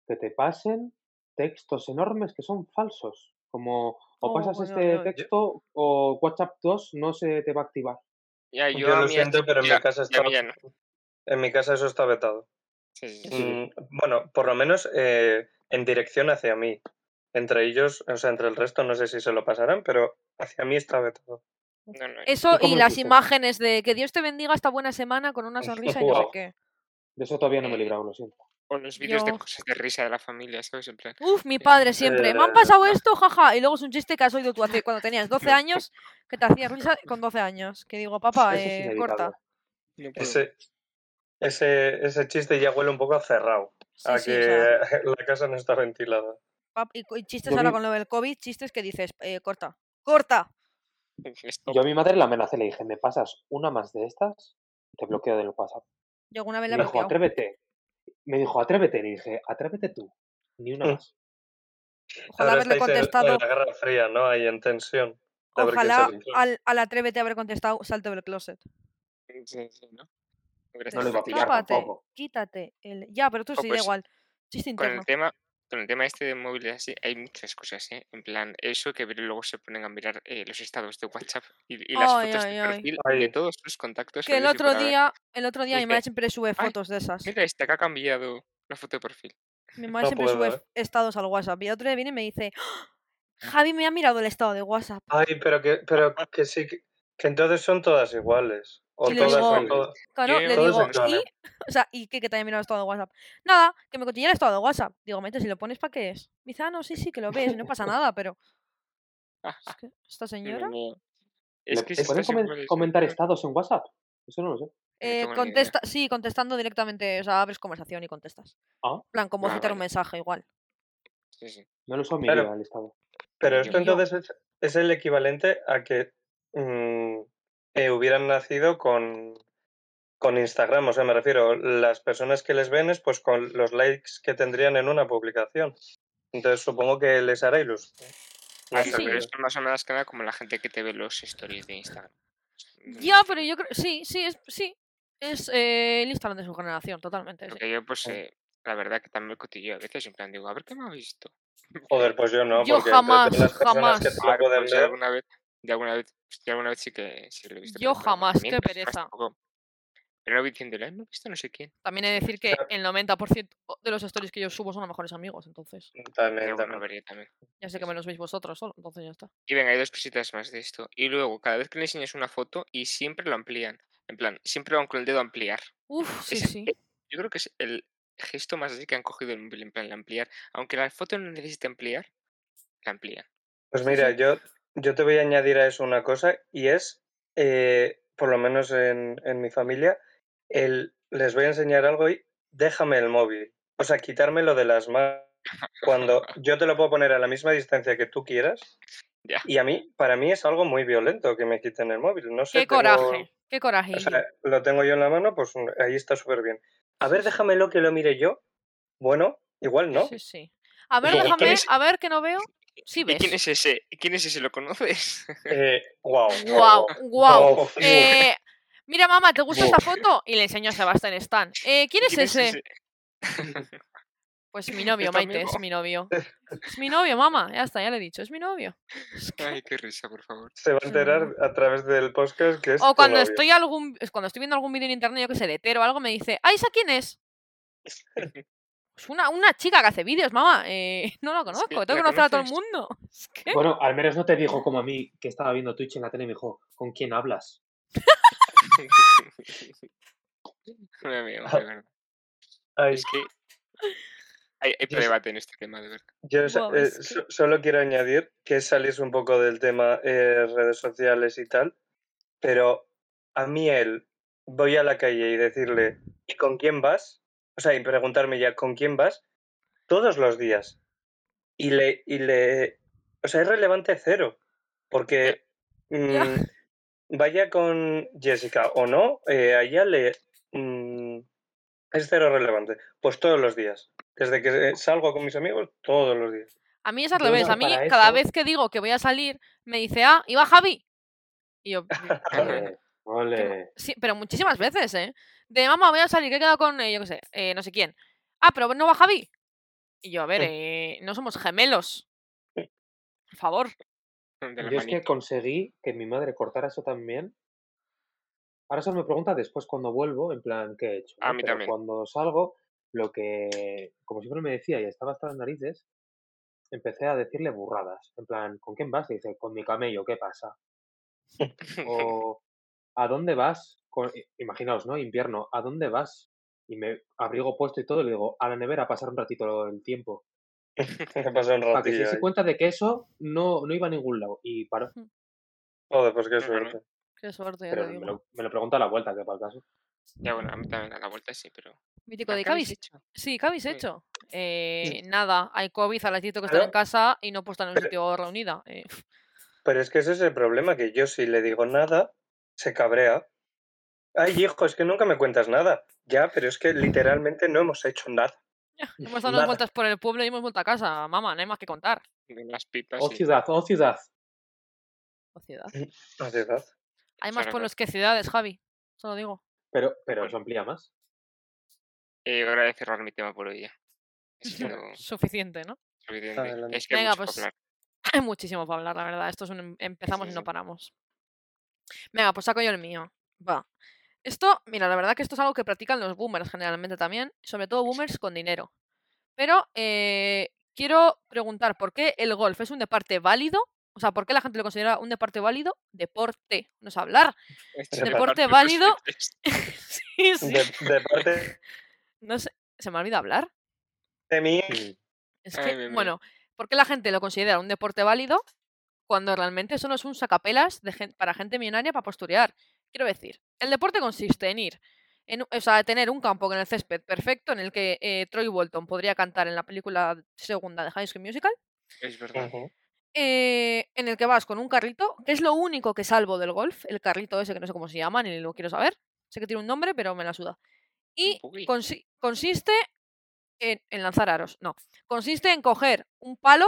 A: que te pasen textos enormes que son falsos. Como o
B: Oh,
A: pasas
B: ay,
A: este
B: ay.
A: texto o WhatsApp 2 no se te va a activar.
D: Ya, yo,
C: Yo
D: a
C: lo siento, pero en
D: ya-
C: mi casa está,
D: no.
C: en mi casa eso está vetado.
D: Sí, sí, sí.
A: Sí.
C: Mm, bueno, por lo menos eh, en dirección hacia mí. Entre ellos, o sea, entre el resto, no sé si se lo pasarán, pero hacia mí está vetado.
D: No, no,
B: Eso y las imágenes de que Dios te bendiga esta buena semana con una sonrisa y no sé qué.
A: De eso todavía no me he
D: Eh,
A: librado, lo siento.
D: O los vídeos de cosas de risa de la familia, ¿sabes? En plan,
B: Uf, mi
D: Eh,
B: padre siempre. Me han pasado esto, jaja. Y luego es un chiste que has oído tú hace, cuando tenías 12 años, que te hacías risa con 12 años. Que digo, papá, eh, corta.
C: Ese, ese, ese chiste ya huele un poco a cerrado,
B: Sí,
C: a
B: sí,
C: que
B: o sea,
C: la casa no está ventilada.
B: Pap- y, chistes
A: Yo
B: ahora
A: vi-
B: con lo del COVID, chistes que dices, eh, corta. ¡Corta!
D: Stop.
A: Yo a mi madre la amenacé, le dije, ¿me pasas una más de estas? Te bloqueo del WhatsApp.
B: Yo alguna vez
A: Me
B: la he
A: dijo, atrévete. Me dijo, atrévete. Le dije, atrévete tú. Ni una
C: Mm.
A: más.
B: Ojalá
C: Ahora
B: haberle
C: en-
B: contestado.
C: la Guerra Fría, ¿no? Ahí en tensión.
B: Ojalá al, al atrévete haber contestado, salte del closet.
D: Sí, sí, ¿no?
A: No lo iba a pillar tampoco.
B: quítate. El... Ya, pero tú sí, da
D: pues,
B: igual. Chiste
D: Con
B: interno.
D: el tema, con el tema este de móviles así, hay muchas cosas, ¿eh? En plan, eso que luego se ponen a mirar eh, los estados de WhatsApp y, y las
B: Ay,
D: fotos
B: ay,
D: de
B: ay.
D: perfil de todos sus contactos.
B: Que el otro día, el otro día mi madre siempre sube
D: "Ay,
B: fotos de esas.
D: Mira este que ha cambiado la foto de perfil.
B: Mi madre
C: No
B: siempre
C: puedo,
B: sube
C: ¿eh?
B: estados al WhatsApp. Y el otro día viene y me dice, "¡Ah! Javi me ha mirado el estado de WhatsApp.
C: Ay, pero que, pero que sí, que, que entonces son todas iguales. O
B: Y
C: todas
B: digo-
C: son todas.
B: Claro, le digo. ¿y? O sea, ¿y qué que te haya mirado el estado de WhatsApp? Nada, que me cotilla el estado de WhatsApp. Digo, mete, si lo pones, ¿para qué es? Me dice, ah, no, sí, sí, que lo ves, no pasa nada, pero... Es que esta señora
D: mío.
A: ¿Le-
D: Es que
A: ¿Se
D: si
A: pueden comen- comentar estados en WhatsApp? Eso no lo sé.
B: Eh, contesta, sí, contestando directamente, o sea, abres conversación y contestas.
A: Ah.
B: En plan, como
D: Ah,
B: citar un mensaje, igual.
D: Sí, sí.
A: No lo
C: Claro.
A: vida el estado.
C: Pero esto entonces es, es el equivalente a que mm, eh, hubieran nacido con, con Instagram. O sea, me refiero, las personas que les ven es pues con los likes que tendrían en una publicación. Entonces supongo que les hará ilusión. No
D: Ah,
C: sé,
B: sí.
D: pero es más o menos que nada como la gente que te ve los stories de Instagram. Mm,
B: Ya, pero yo creo, sí, sí, es, sí. Es eh, el Instagram de su generación, totalmente. sí.
D: Porque yo, pues, eh, la verdad que también me cotilleo a veces, en plan, digo, a ver qué me ha visto.
C: Joder, pues yo no,
B: Yo
C: porque
B: jamás, jamás.
C: que te lo
D: Claro,
C: pueden
D: pues, de
C: ver,
D: alguna vez, de alguna vez, de alguna vez sí que sí lo he visto.
B: Yo jamás,
D: también,
B: qué
D: pues,
B: pereza.
D: Pero no diciéndole, "Ay, me he visto no sé quién.
B: También he de decir que el 90% de los stories que yo subo son a mejores amigos, entonces
C: también,
D: bueno,
C: también.
D: vería también.
B: ya sé que me los veis vosotros solo, entonces ya está.
D: Y venga, hay dos cositas más de esto. Y luego, cada vez que le enseñas una foto y siempre lo amplían. En plan, siempre van con el dedo a ampliar.
B: Uf, sí, sí.
D: Yo creo que es el gesto más así que han cogido en plan, ampliar. Aunque la foto no necesite ampliar, la amplían.
C: Pues mira, yo, yo te voy a añadir a eso una cosa y es, eh, por lo menos en, en mi familia, el, les voy a enseñar algo y déjame el móvil. O sea, quitármelo de las manos. Cuando yo te lo puedo poner a la misma distancia que tú quieras.
D: Ya.
C: Y a mí, para mí es algo muy violento que me quiten el móvil. No sé,
B: Qué
C: tengo-
B: coraje, qué coraje.
C: o sea, lo tengo yo en la mano, pues ahí está súper bien. A ver, déjamelo que lo mire yo. Bueno, igual no.
B: Sí, sí. A ver,
D: ¿Y quién
B: déjame, a ver que no veo. Sí
D: ¿Y
B: ves.
D: quién es ese? ¿Quién es ese? ¿Lo conoces?
C: Eh, wow.
B: Guau, guau.
C: Oh,
B: Eh, Mira, mamá, ¿te gusta esta
C: Buah.
B: foto? Y le enseño a Sebastián Stan. Eh, ¿Quién es
D: ¿Quién es
B: ese?
D: ese?
B: Pues mi novio,
D: ¿Es tu
B: Maite,
D: amigo?
B: es mi novio. Es mi novio, mamá. Ya está, ya le he dicho, es mi novio. Es que-
D: Ay, qué risa, por favor.
C: Se va a enterar a través del podcast que es
B: O cuando
C: novio.
B: estoy algún cuando estoy viendo algún vídeo en internet, yo que sé, de Tero o algo, me dice, ¡ay, esa quién es! Es una, una chica que hace vídeos, mamá. Eh, no la conozco, tengo que
D: ¿la
B: conocer a todo el mundo. Es que-
A: Bueno, al menos no te dijo como a mí que estaba viendo Twitch en la tele y me dijo, ¿con quién hablas?
D: Mi amigo, de verdad.
C: Ay,
D: Es que hay, hay debate en este tema, de verdad.
C: yo eh,
B: es que-
C: so- solo quiero añadir que salís un poco del tema eh, redes sociales y tal, pero a mí él voy a la calle y decirle ¿y con quién vas? O sea, y preguntarme ya ¿con quién vas? Todos los días. Y le, y le, o sea, es relevante cero, porque mm, vaya con Jessica o no, eh, a ella le mm, es cero relevante. Pues todos los días. Desde que salgo con mis amigos, todos los días.
B: A mí es al revés. A mí, cada
A: eso-
B: vez que digo que voy a salir, me dice, ah, ¿y va Javi? Y yo,
A: Ole,
B: sí, pero muchísimas veces, ¿eh? De mamá, voy a salir, que he quedado con, eh, yo qué sé, eh, no sé quién. Ah, pero no va Javi. Y yo, a ver, eh, no somos gemelos. Por favor.
A: Yo es que conseguí que mi madre cortara eso también. Ahora solo me pregunta después cuando vuelvo, en plan, ¿qué he hecho?
D: A
A: no?
D: mí
A: Pero
D: también.
A: cuando salgo, lo que, como siempre me decía y estaba hasta las narices, empecé a decirle burradas. En plan, ¿con quién vas? Y dice, con mi camello, ¿qué pasa? O, ¿a dónde vas? Con- imaginaos, ¿no? Invierno, ¿a dónde vas? Y me abrigo puesto y todo, y le digo, a la nevera a pasar un ratito el tiempo.
C: Pasó un
A: Para que se
C: ratillo
A: diese cuenta de que eso no, no iba a ningún lado. Y paró.
C: Joder, pues qué suerte.
B: Qué suerte, ya
A: Pero
B: te
A: me
B: digo.
A: lo, me lo pregunta a la vuelta, que para el caso.
D: Ya, bueno, a mí también a la vuelta sí, pero.
B: Mítico
D: ¿Ah,
B: de
D: ¿Qué habéis hecho?
B: Sí, ¿qué habéis
D: Sí.
B: hecho? Eh, nada, hay COVID, a la que estar en casa y no puedo estar en un
C: Pero-
B: sitio reunida. Eh,
C: Pero es que ese es el problema, que yo si le digo nada, se cabrea. Ay, hijo, es que nunca me cuentas nada. Ya, pero es que literalmente no hemos hecho nada.
B: hemos dado
C: Nada.
B: vueltas por el pueblo y hemos vuelto a casa. Mamá, no hay más que contar.
D: De las pipas.
A: Oh
D: y-
A: ciudad, oh ciudad.
B: O ciudad.
C: La verdad.
B: Hay más pueblos que ciudades, Javi. Solo digo.
A: Pero, pero eso amplía más.
D: Eh, hora de cerrar mi tema por hoy ya. Sido
B: Suficiente, ¿no?
D: suficiente. Es que hay
B: Venga,
D: mucho que
B: pues,
D: hablar.
B: Hay muchísimo para hablar, la verdad. Esto es un em- empezamos
D: sí,
B: y no paramos. Venga, pues saco yo el mío. Va. Esto, mira, la verdad que esto es algo que practican los boomers generalmente también, sobre todo boomers con dinero. Pero eh, quiero preguntar, ¿por qué el golf es un deporte válido? O sea, ¿por qué la gente lo considera un deporte válido? Deporte, no es hablar.
D: Este
B: deporte válido. sí, sí.
C: De, de parte
B: No sé, ¿se me ha olvidado hablar?
C: de mí.
B: Es que, bueno, ¿por qué la gente lo considera un deporte válido cuando realmente solo es un sacapelas de gen- para gente millonaria para posturear? Quiero decir, el deporte consiste en ir, en, o sea, tener un campo en el césped perfecto en el que eh, Troy Bolton podría cantar en la película segunda de High School Musical,
D: Es verdad.
B: Eh, en el que vas con un carrito, que es lo único que salvo del golf, el carrito ese que no sé cómo se llama ni lo quiero saber, sé que tiene un nombre, pero me la suda. Y consi- consiste en, en lanzar aros, no, consiste en coger un palo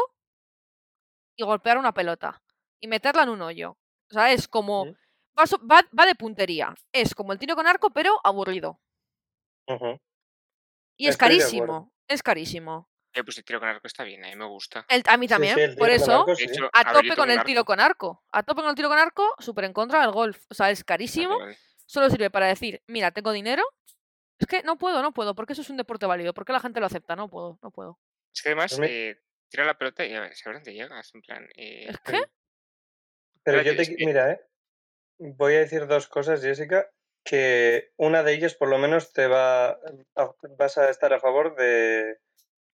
B: y golpear una pelota y meterla en un hoyo. O sea, es como... Va, so- va- va de puntería. Es como el tiro con arco, pero aburrido. Y es
C: Estoy
B: carísimo. Es carísimo.
D: Eh, pues el tiro con arco está bien, a mí me gusta.
B: El- a mí también.
C: sí,
B: por eso,
C: arco,
D: De
C: sí.
D: hecho,
B: a tope con el tiro con arco. A tope con el tiro con arco, súper en contra del golf. O sea, es carísimo.
D: vale.
B: Solo sirve para decir, mira, tengo dinero. Es que no puedo, no puedo, porque eso es un deporte válido. ¿Por qué la gente lo acepta? No puedo, no puedo.
D: Es que además,
C: Pues
D: eh, tira la pelota y a ver, seguro te llegas, en plan. eh,
B: ¿Es que?
C: Pero yo te, mira, eh, voy a decir dos cosas, Jessica, que una de ellas por lo menos te va, vas a estar a favor de,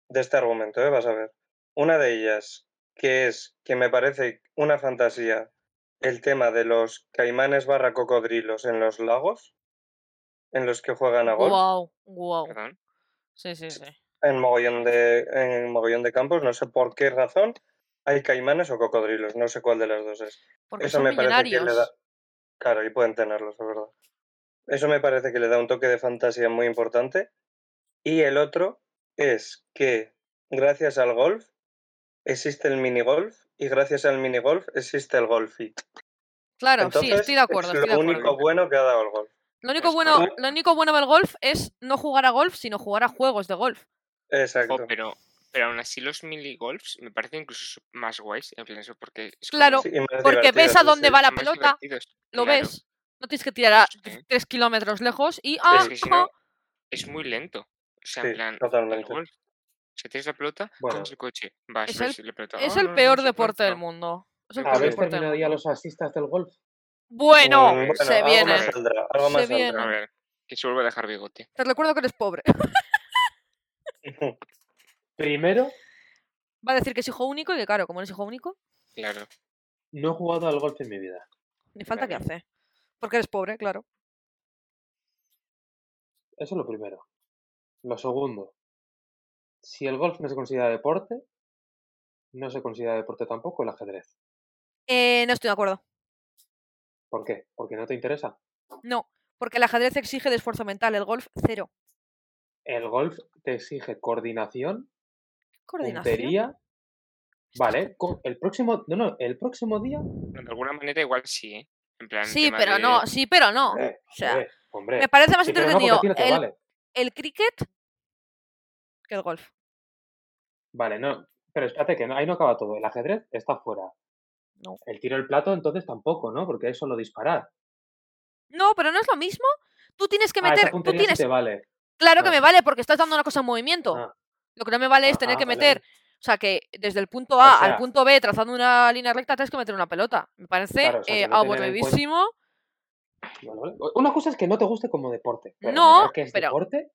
C: de este argumento, ¿eh? vas a ver. Una de ellas, que es que me parece una fantasía el tema de los caimanes barra cocodrilos en los lagos, en los que juegan a golf,
B: Wow, wow.
D: Perdón.
B: Sí, sí, sí.
C: En mogollón de, en mogollón de campos, no sé por qué razón, hay caimanes o cocodrilos, no sé cuál de las dos es.
B: Porque
C: Eso
B: son
C: me parece que le da. Claro, y pueden tenerlos, es verdad. Eso me parece que le da un toque de fantasía muy importante. Y el otro es que gracias al golf existe el minigolf y gracias al minigolf existe el golf fit.
B: Claro,
C: Entonces,
B: sí, estoy de acuerdo,
C: es
B: estoy de
C: lo
B: acuerdo.
C: único bueno que ha dado el golf.
B: Lo único,
D: Es
B: bueno, lo único bueno del golf es no jugar a golf, sino jugar a juegos de golf.
C: Exacto.
D: Jo, pero, pero aún así los mini golfs me parecen incluso más guays. En plan, eso porque es como
B: Claro,
C: Sí, más
B: Porque ves a
C: sí,
B: dónde
C: sí.
B: va la
D: más
B: pelota, lo
D: Claro,
B: ves. No tienes que tirar a
D: Sí.
B: tres kilómetros lejos y. ¡Ah!
D: Es que si no, es muy lento. O sea, en
C: Sí,
D: plan, el
C: totalmente.
D: golf. Si tienes la pelota,
A: Bueno.
D: coges el coche, vas,
B: Es
D: ves
B: el-
D: la pelota.
B: Es
D: "Ah,
B: el
D: no,
B: peor
D: no
B: deporte del
D: cuánto".
B: mundo. Es el
C: A
B: peor
C: ver,
A: ¿Habéis terminado ya
B: mundo.
A: los asistas del golf?
B: Bueno,
C: Mm, bueno,
B: se
C: algo
B: viene.
C: más saldrá, algo
B: Se
C: más
B: viene.
C: saldrá.
D: A ver, que se vuelve a dejar bigote.
B: Te recuerdo que eres pobre.
A: Primero,
B: Va a decir que es hijo único y que, claro, como eres hijo único,
D: Claro.
A: no he jugado al golf en mi vida.
B: ni falta que
D: Vale.
B: hace. Porque eres pobre, claro.
A: Eso es lo primero. Lo segundo, si el golf no se considera deporte, no se considera deporte tampoco el ajedrez.
B: Eh, no estoy de acuerdo.
A: ¿Por qué? Porque no te interesa.
B: No, porque el ajedrez exige de esfuerzo mental, el golf cero.
A: El golf te exige coordinación,
B: Coordinación.
A: puntería. Vale, el próximo, no, no, el próximo día.
D: De alguna manera igual sí, ¿eh? En plan,
B: Sí, pero
D: de-
B: no, sí, pero no.
A: Eh,
B: O sea,
A: hombre, hombre,
B: me parece más
A: sí,
B: entretenido
A: no
B: el,
A: vale.
B: el cricket que el golf.
A: Vale, no, pero espérate que no, ahí no acaba todo. El ajedrez está fuera.
B: No.
A: El tiro del plato entonces tampoco, ¿no? Porque es solo disparar.
B: No, pero no es lo mismo. Tú tienes que
A: Ah, esa
B: meter. Tú
A: sí
B: tienes.
A: te vale.
B: Claro que
A: Ah.
B: me vale porque estás dando una cosa en movimiento.
A: Ah,
B: Lo que no me vale es tener que
A: vale,
B: meter.
A: vale.
B: O sea, que desde el punto A al
A: sea-
B: punto B, trazando una línea recta, tienes que meter una pelota. Me parece
A: Claro, o sea,
B: eh,
A: no
B: aburridísimo.
A: Vale. Una cosa es que no te guste como deporte. Pero
B: No,
A: que es
B: pero-
A: deporte,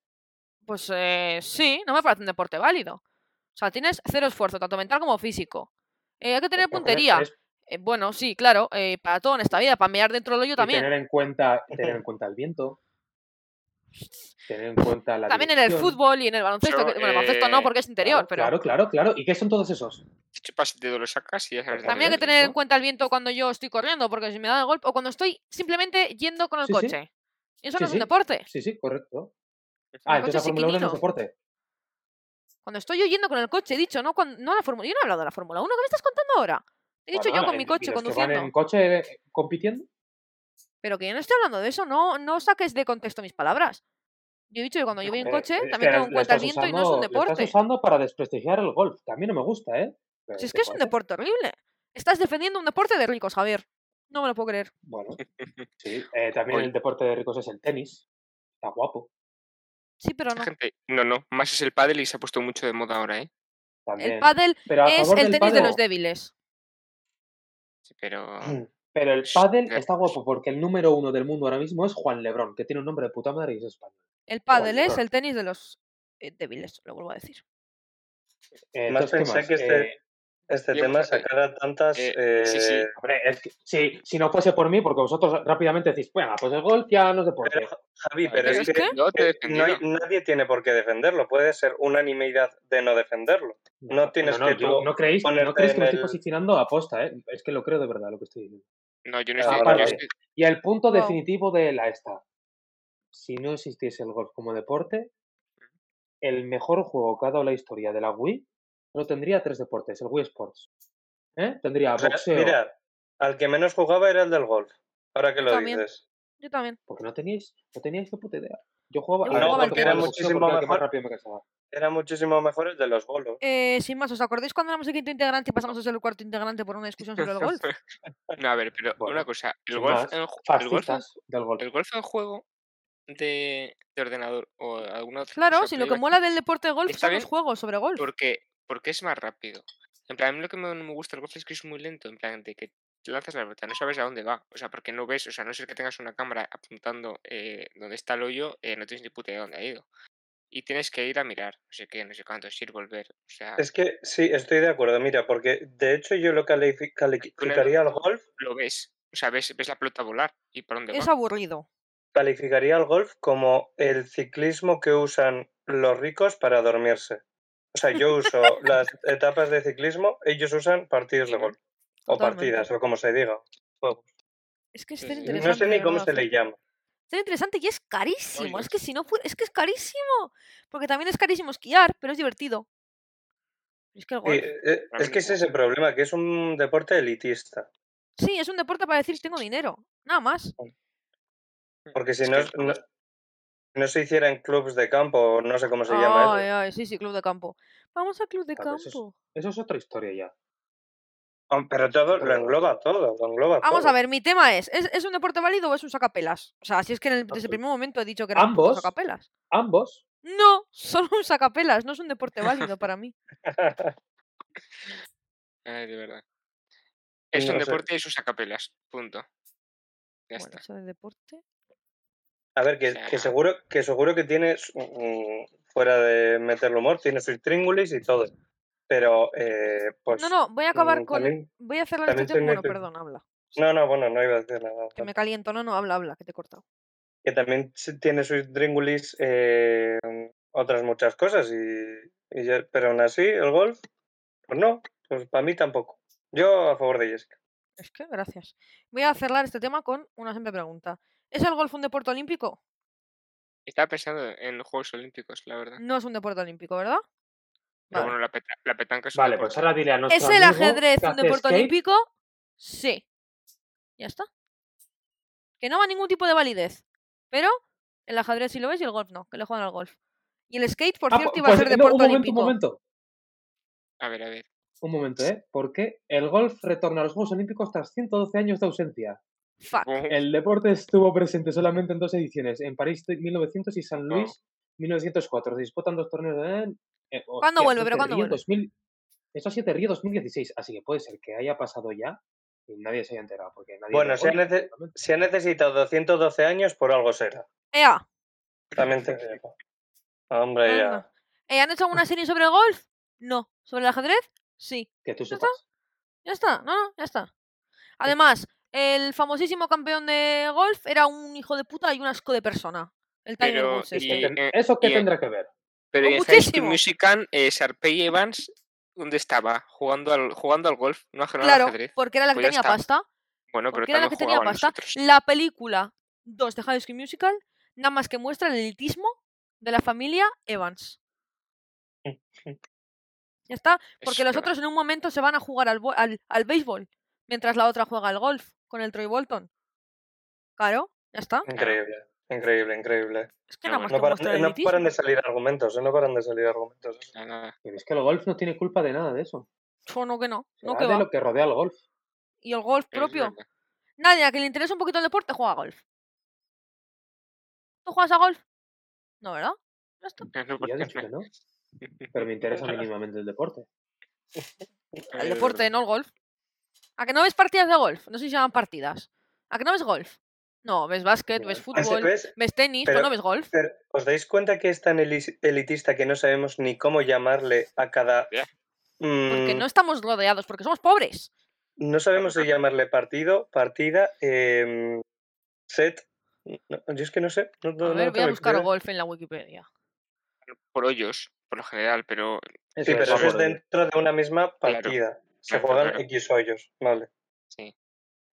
B: Pues eh, sí, no me parece un deporte válido. O sea, tienes cero esfuerzo, tanto mental como físico. Eh, hay que tener
A: pero
B: puntería.
A: es-
B: Eh, bueno, sí, claro, eh, para todo en esta vida, para mear dentro del hoyo
A: y
B: también.
A: tener en cuenta, tener en cuenta el viento, tener en cuenta la
B: También en el fútbol y en el baloncesto. Que- bueno, el baloncesto no,
D: eh,
B: porque es interior,
A: Claro,
B: pero
A: Claro, claro, claro. ¿Y qué son todos esos?
D: Lo sacas y ya sabes.
B: también hay que tener en
A: ¿no?
B: cuenta el viento cuando yo estoy corriendo, porque si me da el golpe, o cuando estoy simplemente yendo con el
A: Sí,
B: coche. Eso
A: Sí,
B: no es un deporte.
A: Sí, sí, correcto. Ah, entonces la Fórmula 1 no es deporte.
B: Cuando estoy yo yendo con el coche, he dicho, no, Cuando, no la Fórmula. Yo no he hablado de la Fórmula 1, ¿qué me estás contando ahora? He dicho
A: Bueno,
B: yo con
A: el-
B: mi
A: y
B: coche
A: los que van
B: conduciendo.
A: en coche eh, compitiendo?
B: Pero que yo no estoy hablando de eso, no, no saques de contexto mis palabras. Yo he dicho que cuando yo voy en
A: Eh,
B: coche,
A: es
B: también tengo en
A: lo
B: cuenta el viento y no es un deporte.
A: estás usando para desprestigiar el golf, que a mí no me gusta, ¿eh? Pero
B: Si es que es un deporte horrible. Estás defendiendo un deporte de ricos, Javier. No me lo puedo creer.
A: Bueno, sí. eh, también
D: Oye.
A: el deporte de ricos es el tenis. Está guapo.
B: Sí, pero no.
D: gente, no, no, más es el pádel y se ha puesto mucho de moda ahora, ¿eh?
A: También.
B: El pádel es el tenis de los débiles.
D: Sí, pero...
A: Pero el pádel
D: ya.
A: está guapo porque el número uno del mundo ahora mismo es Juan Lebrón, que tiene un nombre de puta madre y es español.
B: El pádel es
A: Lebrón.
B: el tenis de los eh, débiles, lo vuelvo a decir.
A: Eh,
C: Más
A: entonces, ¿qué
C: pensé
A: más?
C: que este-
A: Eh,
C: Este
D: Bien,
C: tema
D: eh,
C: sacara tantas.
D: eh, sí, sí.
C: eh,
A: hombre, es que si, si no fuese por mí, porque vosotros rápidamente decís, bueno, pues el golf ya no es deporte.
C: Pero, Javi,
D: Pero
C: pero es
B: es
C: que,
B: que-
D: Yo te he
C: eh, no hay- nadie tiene por qué defenderlo. Puede ser unanimidad de no defenderlo. No tienes
A: no,
C: que
A: yo-
C: tú
A: no creéis, no creéis que me estoy posicionando a posta, ¿eh? Es que lo creo de verdad lo que estoy diciendo.
D: No, yo no
C: Ah,
D: estoy... yo
C: vale.
D: estoy-
A: Y el punto definitivo de la esta. Si no existiese el golf como deporte, el mejor juego que ha dado la historia de la Wii no tendría tres deportes, el Wii Sports. ¿Eh? Tendría
C: O sea,
A: boxeo.
C: mira, al que menos jugaba era el del golf. Ahora que lo
B: También.
C: dices.
B: Yo también.
A: Porque no teníais, no teníais ni puta idea. Yo jugaba,
B: Yo jugaba
A: no, porque el
C: Muchísimo
A: era el más
C: mejor.
A: rápido me cansaba.
C: Era muchísimo mejor el de los bolos.
B: Eh, sin más, ¿os acordáis cuando éramos el quinto integrante y pasamos a ser el cuarto integrante por una discusión sobre el golf?
D: No, a ver, pero
A: Bueno,
D: una cosa. El golf,
A: más,
D: en, ju- el golf,
A: del golf.
D: el golf en juego de, de ordenador o alguna otra
B: Claro,
D: cosa
B: si lo que mola del deporte de golf son los juegos sobre golf.
D: Porque, porque es más rápido. En plan, a mí lo que me, me gusta del golf es que es muy lento. En plan, de que lanzas la pelota, no sabes a dónde va. O sea, porque no ves, o sea, no ser que tengas una cámara apuntando eh, donde está el hoyo, eh, no tienes ni puta idea de dónde ha ido. Y tienes que ir a mirar, no sé qué, no sé cuánto, ir volver. O sea,
C: Es que sí, estoy de acuerdo. Mira, porque de hecho yo lo califi- calificaría al golf,
D: lo ves. O sea, ves, ves la pelota volar y por dónde
B: Es
D: va.
B: aburrido.
C: calificaría al golf como el ciclismo que usan los ricos para dormirse. O sea, yo uso las etapas de ciclismo, ellos usan partidos de golf. O
B: Totalmente.
C: partidas, o como se diga. Juegos.
B: Es que es tan interesante.
C: No sé ni cómo se le llama.
B: Es tan interesante y es carísimo.
D: Oye,
B: Es que si no. Es que es carísimo. Porque también es carísimo esquiar, pero es divertido. Es que el
C: Sí,
B: golf.
C: eh, es que ese es el problema, que es un deporte elitista.
B: Sí, es un deporte para decir tengo dinero. Nada más.
C: Porque si
D: Es
C: no, no, no se hiciera en clubs de campo, no sé cómo se llama
B: Ay, ay, sí, sí, club de campo. Vamos al club de
A: eso es-
B: campo.
A: Eso es otra historia ya.
C: Pero todo lo engloba todo, lo engloba
B: Vamos
C: todo.
B: a ver, mi tema es, ¿es, es un deporte válido o es un sacapelas? O sea, si es que en el, desde el primer momento he dicho que era un
A: ambos.
B: sacapelas.
A: Ambos.
B: No, solo un sacapelas, no es un deporte válido para mí.
D: Ay, de verdad. Es un
C: sé.
D: deporte y sus acapelas. Punto. Ya
B: Bueno,
D: está.
B: eso de deporte.
C: A ver, que,
D: O sea-
C: que seguro que seguro que tienes, mm, fuera de meterle humor, tiene sus tríngulis y todo. Pero, eh, pues...
B: No, no, voy a acabar
C: mm,
B: con. Voy a este
C: también
B: tema.
C: soy
B: Bueno, perdón, habla.
C: No, no, bueno, no iba a decir nada.
B: Que me caliento. No, no, habla, habla, que te he cortado.
C: Que también tiene sus tríngulis eh, otras muchas cosas. Y, y ya- pero aún así, el golf, pues no, pues para mí tampoco. Yo a favor de Jessica.
B: Es que, gracias. Voy a cerrar este tema con una simple pregunta. ¿Es el golf un deporte olímpico?
D: Estaba pensando en los Juegos Olímpicos, la verdad.
B: No es un deporte olímpico, ¿verdad?
D: Pero
B: Vale.
D: bueno, la, peta- la petanca es un
A: Vale,
D: deporte.
A: pues ahora dile a nuestro
B: ¿Es el
A: amigo
B: ajedrez
A: que
B: un
A: hace
B: deporte
A: skate.
B: olímpico? Sí. Ya está. Que no va a ningún tipo de validez. Pero el ajedrez sí lo ves y el golf no, que le juegan al golf. Y el skate, por
A: Ah,
B: cierto, iba a
A: pues,
B: ser
A: no,
B: deporte
A: un momento,
B: olímpico.
A: un momento.
D: A ver, a ver.
A: Un momento, ¿eh? Porque el golf retorna a los Juegos Olímpicos tras 112 años de ausencia.
B: Fuck.
A: El deporte estuvo presente solamente en dos ediciones, en París de 1900 y San. Luis 1904. Se disputan dos torneos en... eh,
B: ¿Cuándo
A: hostia,
B: vuelve? ¿Pero
A: de
B: cuándo vuelve?
A: 2000 Eso ha sido de Río 2016, así que puede ser que haya pasado ya y nadie se haya enterado. Porque nadie
C: Bueno,
A: ve
C: si ha, si necesitado 212 años, por algo será.
B: ¡Ea!
C: También te digo. Hombre, ya.
B: Eh, ¿Han hecho alguna serie sobre el golf? No. ¿Sobre el ajedrez? Sí.
A: Que tú
B: ¿Ya
A: sepas.
B: Ya está, no, no, ya está. Además, el famosísimo campeón de golf era un hijo de puta y un asco de persona. El Tiger
D: Pero,
B: Woods
D: y-
B: este.
D: Eh,
A: ¿Eso qué
D: y-
A: tendrá que ver?
D: Pero
B: Oh,
D: en High School. Musical, eh, Sharpay Evans, ¿dónde estaba? Jugando al, jugando al golf, no
B: Claro,
D: ajedrez.
B: porque era la que
D: Pues
B: tenía pasta.
D: Bueno, pero
B: Porque era la que tenía pasta.
D: nosotros.
B: La película 2 de High School Musical nada más que muestra el elitismo de la familia Evans. Ya está, porque
D: Es
B: los
D: verdad.
B: otros en un momento se van a jugar al, al, al béisbol, mientras la otra juega al golf con el Troy Bolton. Claro, ya está.
C: Increíble, increíble, increíble.
B: Es que nada más
D: bueno.
C: No
B: que
C: paran, no de salir argumentos, ¿eh? no paran de salir argumentos.
A: Pero es que el golf no tiene culpa de nada de eso.
B: O no que no, no que
A: de
B: va.
A: lo que rodea al golf.
B: Y el golf propio. Nadie a que le interese un poquito el deporte juega a golf. ¿Tú juegas a golf? No, ¿verdad? Ya está.
D: No,
A: Y
D: ¿por
A: yo he dicho que no. Pero me interesa mínimamente el deporte.
B: El deporte, no el golf. ¿A que no ves partidas de golf? No sé si se llaman partidas. ¿A que no ves golf? No, ves básquet, ves.
C: Ese-
B: fútbol,
C: ¿ves?
B: ves tenis,
C: Pero-
B: pero no ves golf.
C: Pero, ¿Os dais cuenta que es tan elitista que no sabemos ni cómo llamarle a cada...
B: Porque
C: Mm,
B: no estamos rodeados, porque somos pobres.
C: no sabemos si llamarle partido, partida, em, set... No, yo es que no sé. no- no-
B: A
C: no
B: ver, voy a buscar golf en la Wikipedia.
D: Por hoyos, por lo general, pero
C: Sí, pero eso es dentro de una misma
D: Claro,
C: partida. Se juegan
D: claro.
C: X hoyos, vale.
D: sí.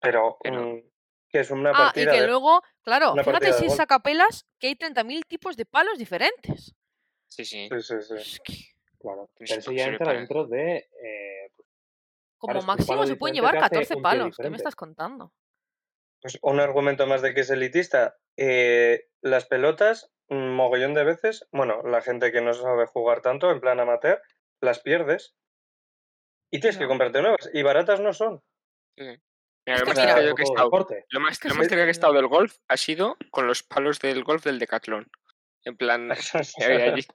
C: Pero,
D: Pero-
C: mm, que es una
B: Ah, y
C: partida
B: que
C: de-
B: luego, claro,
C: una
B: fíjate si es
C: golf.
B: sacapelas que hay 30.000 tipos de palos diferentes.
D: Sí, sí.
C: Sí, sí, sí.
B: Es que
A: Claro. Eso
D: que
A: ya entra
D: para-
A: dentro de. eh, pues,
B: como
A: que
B: máximo se pueden llevar
A: te hace
B: 14
A: un tío
B: palos. ¿Qué me estás contando?
C: Pues un argumento más de que es elitista. Eh, las pelotas, un mogollón de veces, bueno, la gente que no sabe jugar tanto, en plan amateur, las pierdes. Y tienes que comprarte nuevas. Y baratas no son.
D: sí. Mira,
B: Es
D: lo más cerca que he estado,
A: deporte.
D: lo más,
B: que
D: lo
B: sí
D: más
B: es
D: cerca que he
B: verdad.
D: estado del golf ha sido con los palos del golf del Decathlon. En plan, que había allí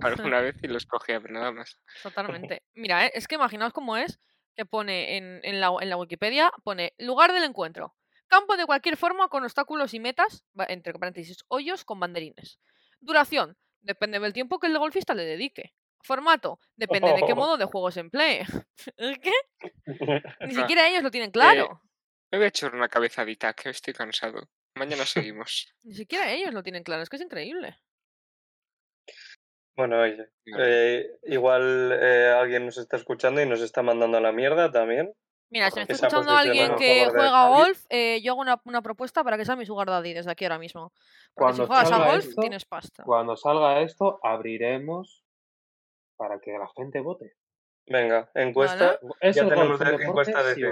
D: alguna vez y los cogía, pero nada más.
B: Totalmente. Mira, eh, es que imaginaos cómo es que pone en, en la, en la Wikipedia, pone lugar del encuentro. Campo de cualquier forma con obstáculos y metas, entre paréntesis, hoyos con banderines. Duración, depende del tiempo que el golfista le dedique. Formato, depende de qué modo de juego se emplee. ¿El qué? Ni siquiera ellos lo tienen claro.
D: Me voy a echar una cabezadita, que estoy cansado. Mañana seguimos.
B: Ni siquiera ellos lo tienen claro. Es que es increíble.
C: Bueno, oye, eh, igual eh, alguien nos está escuchando y nos está mandando a la mierda también.
B: Mira, si me está escuchando alguien que juega golf, eh, yo hago una, una propuesta para que sea mi sugar daddy desde aquí ahora mismo. Porque si juegas a golf,
A: esto,
B: tienes pasta.
A: Cuando salga esto, abriremos para que la gente vote.
C: Venga, encuesta.
A: ¿Es
C: Ya
A: el
C: tenemos
A: golf un
C: de-
A: deporte,
C: encuesta
A: sí.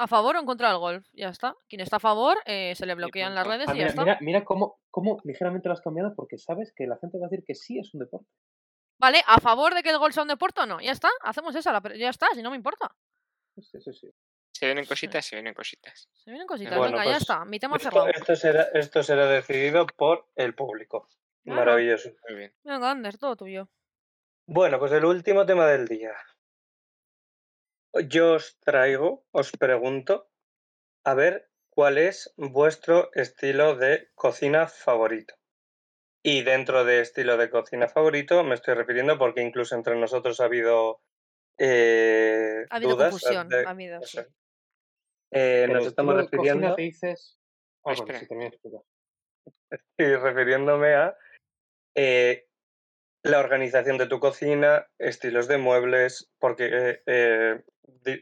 B: ¿A favor o en contra del golf? Ya está. Quien está a favor eh, se le bloquean las redes
A: Ah,
B: y ya
A: mira,
B: está.
A: mira, mira cómo, cómo ligeramente lo has cambiado porque sabes que la gente va a decir que sí es un deporte.
B: Vale, ¿a favor de que el golf sea un deporte o no? Ya está. Hacemos esa. la Ya está, si no me importa.
A: Sí, sí, sí.
D: Se vienen cositas, se vienen cositas.
B: Se vienen cositas.
C: Bueno,
B: Venga, ya
C: pues,
B: está. Mi tema
C: Esto,
B: cerrado.
C: esto será, esto será decidido por el público.
B: Claro.
C: Maravilloso.
D: Muy bien.
B: Venga, Ander, todo tuyo.
C: Bueno, pues el último tema del día. Yo os traigo, os pregunto, a ver cuál es vuestro estilo de cocina favorito. Y dentro de estilo de cocina favorito me estoy refiriendo porque incluso entre nosotros ha habido, eh,
B: Ha habido
C: dudas.
B: confusión.
C: de-
B: Ha habido, sí.
C: Eh, nos estamos refiriendo,
A: dices... Ah, bueno, sí, explicar.
C: estoy refiriéndome a eh, la organización de tu cocina, estilos de muebles, porque eh, eh,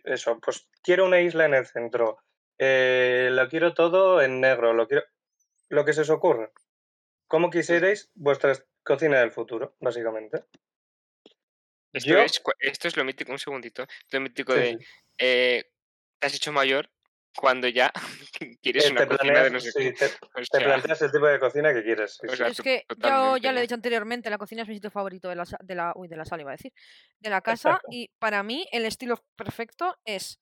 C: eso, pues quiero una isla en el centro, eh, lo quiero todo en negro, lo quiero, lo que se os ocurra. ¿Cómo quisierais vuestra es- cocina del futuro, básicamente?
D: Esto,
C: Yo-
D: es, esto es lo mítico, un segundito. Lo mítico
C: Sí,
D: de eh, te has hecho mayor cuando ya quieres
C: Eh,
D: una
C: te
D: cocina de no sé
C: sí,
D: qué.
C: te,
D: O
C: te
D: sea,
C: planteas el tipo de cocina que quieres. sí,
D: o
C: sí.
D: sea,
B: Es que yo ya lo he dicho anteriormente, la cocina es mi sitio favorito de la, de la, uy, de la sala, iba a decir, de la casa
C: Exacto.
B: y para mí el estilo perfecto es,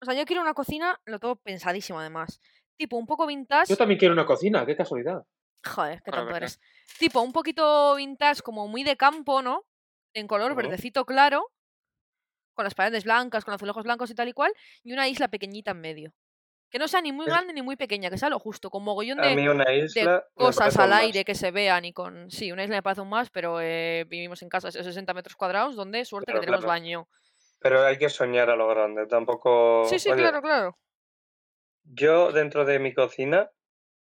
B: o sea, yo quiero una cocina, lo tengo pensadísimo además, tipo un poco vintage,
A: Yo también quiero una cocina, qué casualidad.
B: joder, qué tonto eres, tipo un poquito vintage como muy de campo, ¿no? En color verdecito claro, con las paredes blancas, con azulejos blancos y tal y cual, y una isla pequeñita en medio. Que no sea ni muy
C: Es-
B: grande ni muy pequeña, que sea lo justo, con mogollón de, cosas al aire que se vean y con... Sí, una isla me parece un más, pero eh, vivimos en casas de 60 metros cuadrados donde suerte
C: Claro,
B: que tenemos
C: claro.
B: baño.
C: Pero hay que soñar a lo grande, tampoco...
B: Sí, sí,
C: oye,
B: claro, claro.
C: Yo dentro de mi cocina,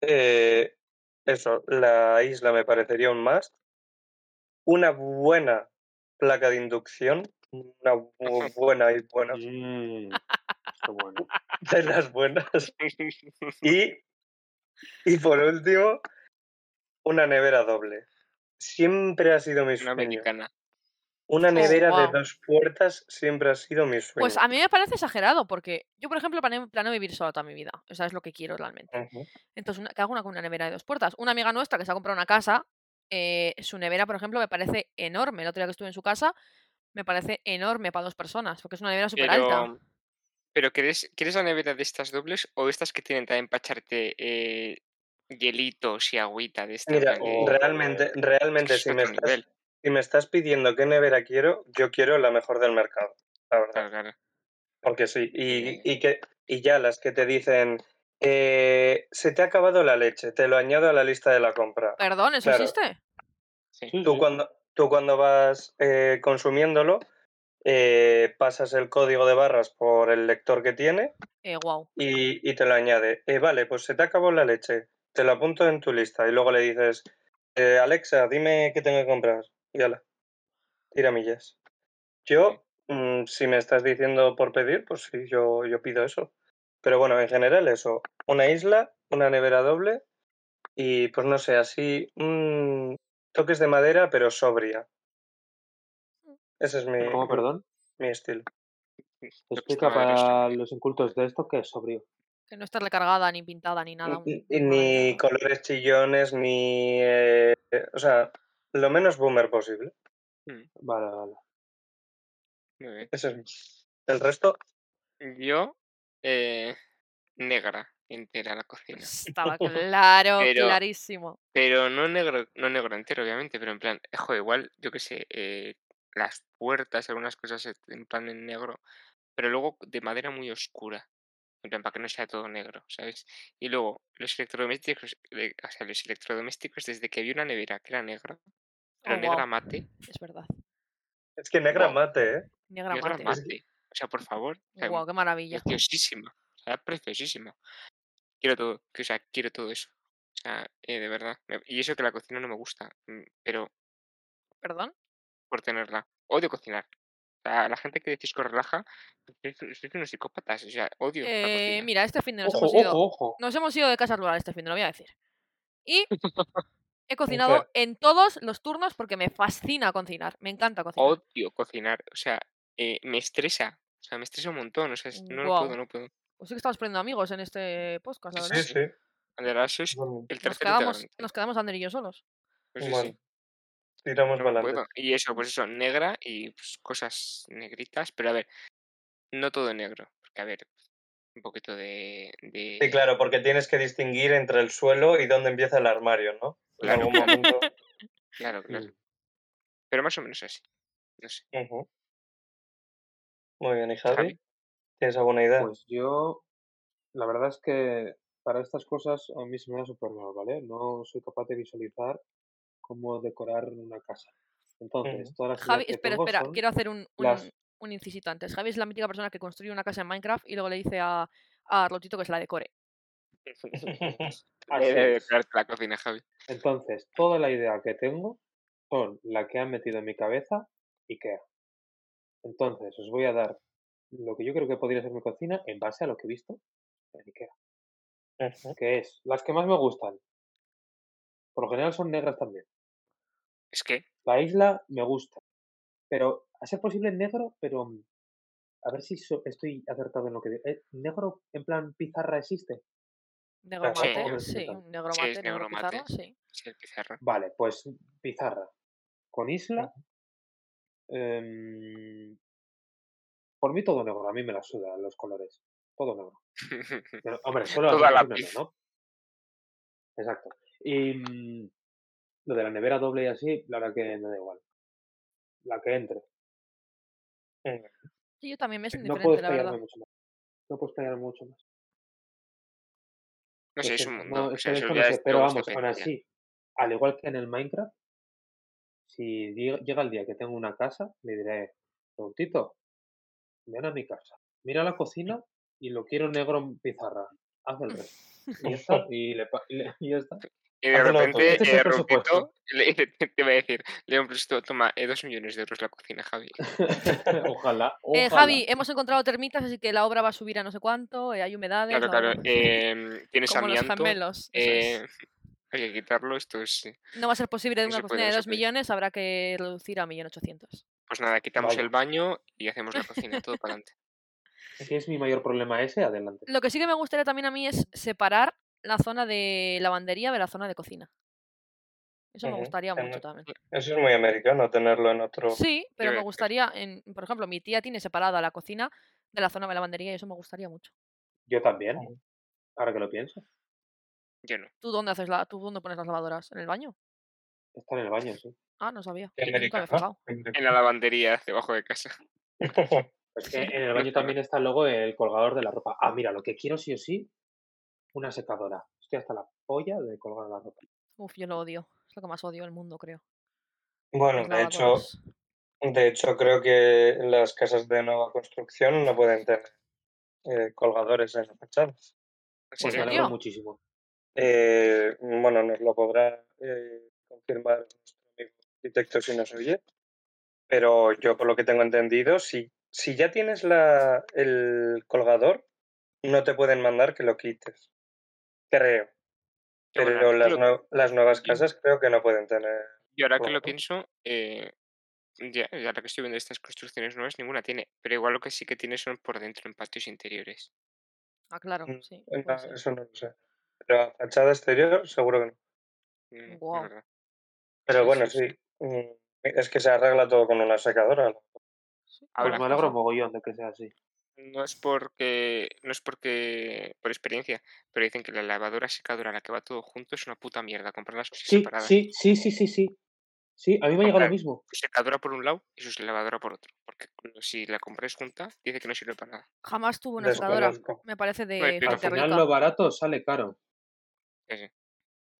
C: eh, eso, la isla me parecería un must. Una buena placa de inducción, una bu- buena y buena,
A: Mm, bueno.
C: de las buenas. Y, y por último, una nevera doble. Siempre ha sido mi
D: Una
C: sueño.
D: americana.
C: Una nevera de dos puertas siempre ha sido mi sueño.
B: Pues a mí me parece exagerado porque yo, por ejemplo, planeo, planeo vivir sola toda mi vida. O sea, es lo que quiero realmente. Entonces, una, que hago una con una nevera de dos puertas. Una amiga nuestra que se ha comprado una casa, eh, su nevera, por ejemplo, me parece enorme. El otro día que estuve en su casa, me parece enorme para dos personas, porque es una nevera súper alta.
D: Pero, pero ¿quieres, ¿quieres la nevera de estas dobles o estas que tienen también para echarte eh, hielitos y agüita de esta?
C: Mira,
D: de-
C: realmente, realmente,
D: es
C: si me, estás, si me estás pidiendo qué nevera quiero, yo quiero la mejor del mercado, la verdad.
D: Claro, claro.
C: Porque sí, y,
D: Eh.
C: y que, y ya las que te dicen, eh, se te ha acabado la leche, te lo añado a la lista de la compra.
B: Perdón, ¿eso
C: Claro.
B: existe?
D: Sí.
A: Sí,
C: Tú
A: sí.
C: cuando, tú cuando vas eh, consumiéndolo, eh, pasas el código de barras por el lector que tiene
B: Eh, wow.
C: y, y te lo añade. Eh, vale, pues se te acabó la leche, te lo apunto en tu lista y luego le dices, Alexa, dime qué tengo que comprar. Y ala, tira millas. Yo, mm, si me estás diciendo por pedir, pues sí, yo, yo pido eso. Pero bueno, en general eso, una isla, una nevera doble y pues no sé, así mm, toques de madera pero sobria. Ese es mi,
A: ¿Cómo, perdón?
C: mi estilo.
A: Explica para los incultos de esto que es sobrio.
B: Que no está recargada, ni pintada, ni nada.
C: Ni, colores chillones, ni... eh, o sea, lo menos boomer posible.
A: Vale, vale.
D: Muy bien.
C: Ese es el resto.
D: Yo, eh, negra entera la cocina.
B: Estaba claro,
D: Pero-
B: clarísimo.
D: Pero no negro, no negro entero, obviamente, pero en plan, joder, igual, yo qué sé, eh, las puertas, algunas cosas en plan en negro, pero luego de madera muy oscura, en plan, para que no sea todo negro, ¿sabes? Y luego, los electrodomésticos, eh, o sea, los electrodomésticos, desde que vi una nevera que era negra, pero
B: Oh,
D: negra mate,
B: Es verdad.
C: Es que negra
D: Wow.
C: mate, ¿eh?
B: Negra
D: negra
B: mate.
D: mate, o sea, por favor, o sea,
B: qué maravilla.
D: preciosísima, o sea, preciosísima. Quiero todo, que, o sea, quiero todo eso. O sea, eh, de verdad. Y eso que la cocina no me gusta, mm, pero
B: ¿Perdón?
D: por tenerla. Odio cocinar. O sea, la gente que decís que relaja, sois unos psicópatas. O sea, odio la
B: Eh,
D: cocina.
B: mira, este fin de nos
A: Ojo,
B: hemos ido.
A: ojo, ojo.
B: Nos hemos ido de casa rural este fin de, lo voy a decir. Y he cocinado
C: Mujer.
B: en todos los turnos porque me fascina cocinar. Me encanta cocinar.
D: Odio cocinar. O sea, eh, me estresa. O sea, me estresa un montón. O sea, no lo puedo, no puedo.
B: Pues sí que estamos poniendo amigos en este podcast, la
C: Sí,
B: verdad.
C: sí.
D: Ander,
C: Bueno,
D: el
B: Nos
D: tercer
B: quedamos,
D: integrante.
B: nos quedamos Ander y yo solos.
D: Pues sí,
C: bueno,
D: sí,
C: tiramos
D: no
C: adelante.
D: puedo. Y eso, pues eso, negra y pues, cosas negritas. Pero a ver, no todo negro. Porque a ver, un poquito de. de-
C: Sí, claro, porque tienes que distinguir entre el suelo y dónde empieza el armario, ¿no? En
D: Claro.
C: algún momento.
D: Claro, claro.
A: Mm.
D: Pero más o menos así. No sé.
C: Ujú. Muy bien, ¿y Javi?
D: Javi.
C: ¿Tienes alguna idea?
A: Pues yo, la verdad es que para estas cosas a mí se me da súper mal, ¿vale? No soy capaz de visualizar cómo decorar una casa. Entonces, todas las
B: Javi,
A: que
B: espera,
A: tengo
B: espera,
A: son
B: quiero hacer un, un,
A: las-
B: un incisito antes. Javi es la mítica persona que construye una casa en Minecraft y luego le dice a, a Rotito que se la decore.
A: Así es.
D: la cocina, Javi.
A: Entonces, toda la idea que tengo son la que han metido en mi cabeza IKEA. Entonces, os voy a dar lo que yo creo que podría ser mi cocina en base a lo que he visto en IKEA. Que es las que más me gustan. Por lo general son negras también.
D: Es que,
A: La isla me gusta. Pero, a ser posible negro, pero mm, a ver si so- estoy acertado en lo que digo. Eh, ¿Negro en plan pizarra existe?
B: Negro
C: Sí.
B: mate, sí, negro
D: Sí,
B: mate,
D: es
B: negro
D: negro mate.
B: pizarra, sí.
D: sí, el pizarra.
A: Vale, pues pizarra. Con isla. Por mí todo negro, a mí me la suda los colores. Todo negro. Pero, hombre, solo
D: Todo a
A: las
D: lápiz.
A: ¿no? Exacto. Y mm, lo de la nevera doble y así, la verdad que me da igual. La que entre.
B: Sí, yo también me es
A: No
B: indiferente,
A: puedo
B: la verdad.
A: mucho más. No puedo explayarme mucho más.
D: No sé, es un mundo.
A: no,
D: o sea, eso
A: no sé, pero vamos, aún así, al igual que en el Minecraft, si llega llega el día que tengo una casa, le diré, Tontito, ven a mi casa, mira la cocina y lo quiero negro en pizarra, haz el resto. Y ya está, y, le, y le- y ya está.
D: Y de repente,
A: Este es el
D: eh, le, te va a decir, le he presupuesto, toma, eh, dos millones de euros la cocina, Javi.
A: ojalá,
B: Eh. Javi, hemos encontrado termitas, así que la obra va a subir a no sé cuánto, eh, hay humedades.
D: Claro,
B: la
D: claro. em, tienes
B: como los
D: amianto.
B: gemelos. eso es.
D: eh, hay que quitarlo, esto es...
B: No va a ser posible de
D: no
B: una
D: puede,
B: cocina de
D: no se
B: 2
D: puede.
B: millones, habrá que reducir a 1.800.000.
D: Pues nada, quitamos el baño y hacemos la cocina, todo para adelante.
A: Si es mi mayor problema ese, adelante.
B: Lo que sí que me gustaría también a mí es separar la zona de lavandería de la zona de cocina. Eso me gustaría mucho también.
C: Eso es muy americano, tenerlo en otro.
B: Sí, pero me gustaría, en, por ejemplo, mi tía tiene separada la cocina de la zona de lavandería y eso me gustaría mucho.
A: Yo también, ahora que lo pienso.
D: Yo no.
B: ¿Tú dónde haces la, tú dónde pones las lavadoras? ¿En el baño?
A: Está en el baño, sí.
B: Ah, no sabía. Nunca he fijado.
D: En la lavandería debajo de casa.
A: Es que en el baño también está luego el colgador de la ropa. Ah, mira, lo que quiero sí o sí, una secadora. Estoy hasta la polla de colgar la ropa.
B: Uf, yo lo odio. Es lo que más odio del mundo, creo.
C: Bueno, de hecho, de hecho, creo que las casas de nueva construcción no pueden tener eh, colgadores en las fachadas.
A: Pues me alegro muchísimo.
C: Eh, bueno, nos lo podrá eh, confirmar nuestro amigo arquitecto si nos oye. Pero yo, por lo que tengo entendido, si, si ya tienes la, el colgador, no te pueden mandar que lo quites. Creo.
D: Bueno,
C: Pero las,
D: lo-
C: las nuevas casas creo que no pueden tener.
D: Y ahora que lo pienso, eh, ya, ya ahora que estoy viendo estas construcciones nuevas, ninguna tiene. Pero igual lo que sí que tiene son por dentro en patios interiores.
B: Ah, claro,
C: Mm,
B: sí.
C: no, eso no lo sé. Pero a fachada exterior, seguro que no.
D: Mm,
B: Guau.
D: verdad.
C: Pero
D: Sí,
C: bueno,
D: sí,
C: sí. mm, Es que se arregla todo con una secadora.
B: Sí,
A: Pues me alegro mogollón de que sea así.
D: No es porque. No es porque. por experiencia, pero dicen que la lavadora secadora la que va todo junto es una puta mierda. Comprar las cosas
A: Sí,
D: separadas.
A: sí, sí, sí, sí, sí. Sí, a mí me ha llegado lo mismo.
D: Secadora por un lado y su lavadora por otro. Porque si la compráis junta, dice que no sirve para nada.
B: Jamás tuve una secadora. Me parece de
D: Bueno,
A: Al final
B: rica.
A: lo barato sale caro.
D: Sí, sí.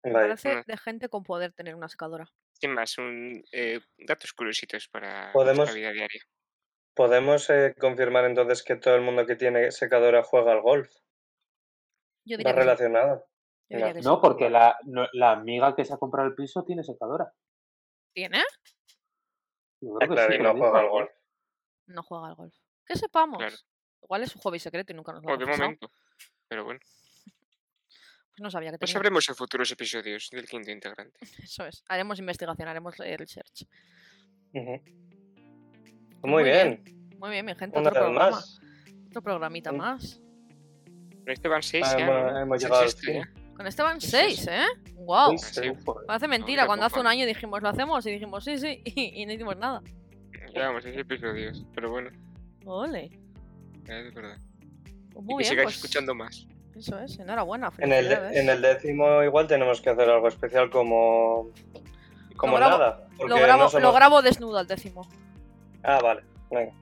B: Me parece
D: Mm.
B: de gente con poder tener una secadora.
D: Sin más, un, eh, datos curiositos para
C: Podemos-
D: nuestra vida diaria.
C: ¿Podemos eh, confirmar entonces que todo el mundo que tiene secadora juega al golf?
B: Yo
C: ¿Va
B: diría sí.
C: relacionado?
B: Yo diría
C: No.
B: que sí.
A: No, porque la, no- la amiga que se ha comprado el piso tiene secadora.
B: ¿Tiene?
A: Yo
C: Ah,
A: creo que
C: claro,
A: sí,
C: y
A: lo
C: no juega al golf.
B: No juega al golf. Que sepamos.
D: Claro.
B: Igual es su hobby secreto y nunca nos lo hemos
D: momento. Pero bueno,
B: no sabía que
D: lo
B: tenía.
D: sabremos en futuros episodios del quinto integrante.
B: Eso es. Haremos investigación, haremos eh, research.
C: Ujú.
B: Pues
C: Muy bien.
B: Muy bien, mi gente.
C: Una
B: Otro programa.
C: más.
B: Otro programita
C: Un-
B: más.
D: Con este van 6
C: Ah,
D: ya.
C: hemos-
D: Sí,
C: llegado al fin.
D: ya.
B: Con este van
D: Sí, sí,
B: 6,
D: sí.
B: ¿eh? ¡Wow!
C: Sí,
D: Sí.
C: joder.
B: Parece mentira, cuando hace un año dijimos, lo hacemos, y dijimos, sí, sí, y, y no hicimos nada.
D: Llevamos 6 episodios, pero bueno,
B: Ole.
D: es verdad.
B: Pues
D: y
B: muy
D: que
B: bien,
D: sigáis
B: pues
D: escuchando más.
B: Eso es, enhorabuena.
C: En el,
B: felicidades.
C: en el décimo igual tenemos que hacer algo especial como... Como
B: grabo-
C: nada. porque
B: lo, grabo,
C: no somos-
B: lo grabo desnudo al décimo.
C: Ah, vale. Venga.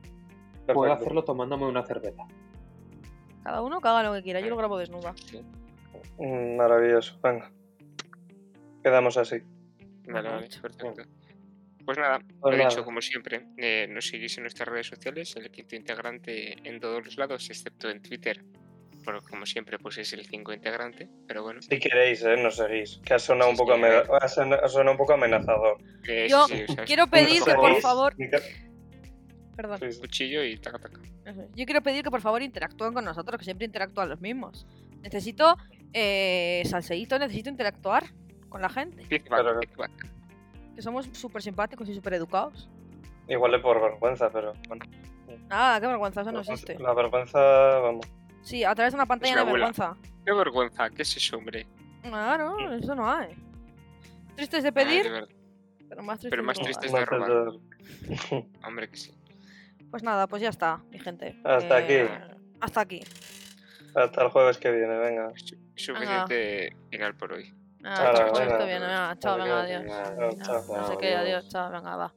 A: Puedo hacerlo tomándome una cerveza.
B: Cada uno que haga lo que quiera, yo lo grabo desnuda.
C: Mm, Maravilloso. Venga. Quedamos así.
D: Vale, vale, perfecto. Pues nada,
C: Pues
D: lo
C: nada.
D: dicho, como siempre, eh, nos seguís en nuestras redes sociales, el quinto integrante en todos los lados, excepto en Twitter. Bueno, como siempre, pues es el 5 integrante, pero bueno.
C: Si queréis, ¿eh? Nos seguís. Que ha sonado, un poco,
D: sí,
C: ame-
D: a ver.
C: ha sonado- ha sonado un poco amenazador.
D: eh,
B: Yo
D: sí, sí, o sea,
B: Quiero pedir
C: ¿Nos
B: que por favor. Perdón.
C: Sí, sí.
D: cuchillo y taca.
B: Yo quiero pedir que por favor interactúen con nosotros, que siempre interactúan los mismos. Necesito, eh, salseíto, necesito interactuar con la gente. Que somos súper simpáticos y súper educados.
C: Igual es por vergüenza, pero bueno.
B: Ah, qué vergüenza, eso no existe.
C: La vergüenza, vamos.
B: Sí, a través de una pantalla
D: la
B: de
D: abuela.
B: vergüenza.
D: Qué vergüenza, ¿qué es eso, hombre?
B: Claro, eso no hay. Tristes de
D: Ah, de
B: pedir, pero más tristes
D: pero
B: de
D: más tristes.
C: No
D: de robar. Hombre, que sí.
B: Pues nada, pues ya está, mi gente.
C: Hasta
B: Eh, Hasta aquí.
C: Hasta el jueves que viene, venga.
D: Su- Suficiente final por hoy.
B: Ah,
C: Chao,
B: chao, chao,
C: venga.
B: esto viene, venga, chao, venga,
C: Adiós.
B: adiós.
C: Chao, chao.
B: No sé qué, adiós, chao, venga, va.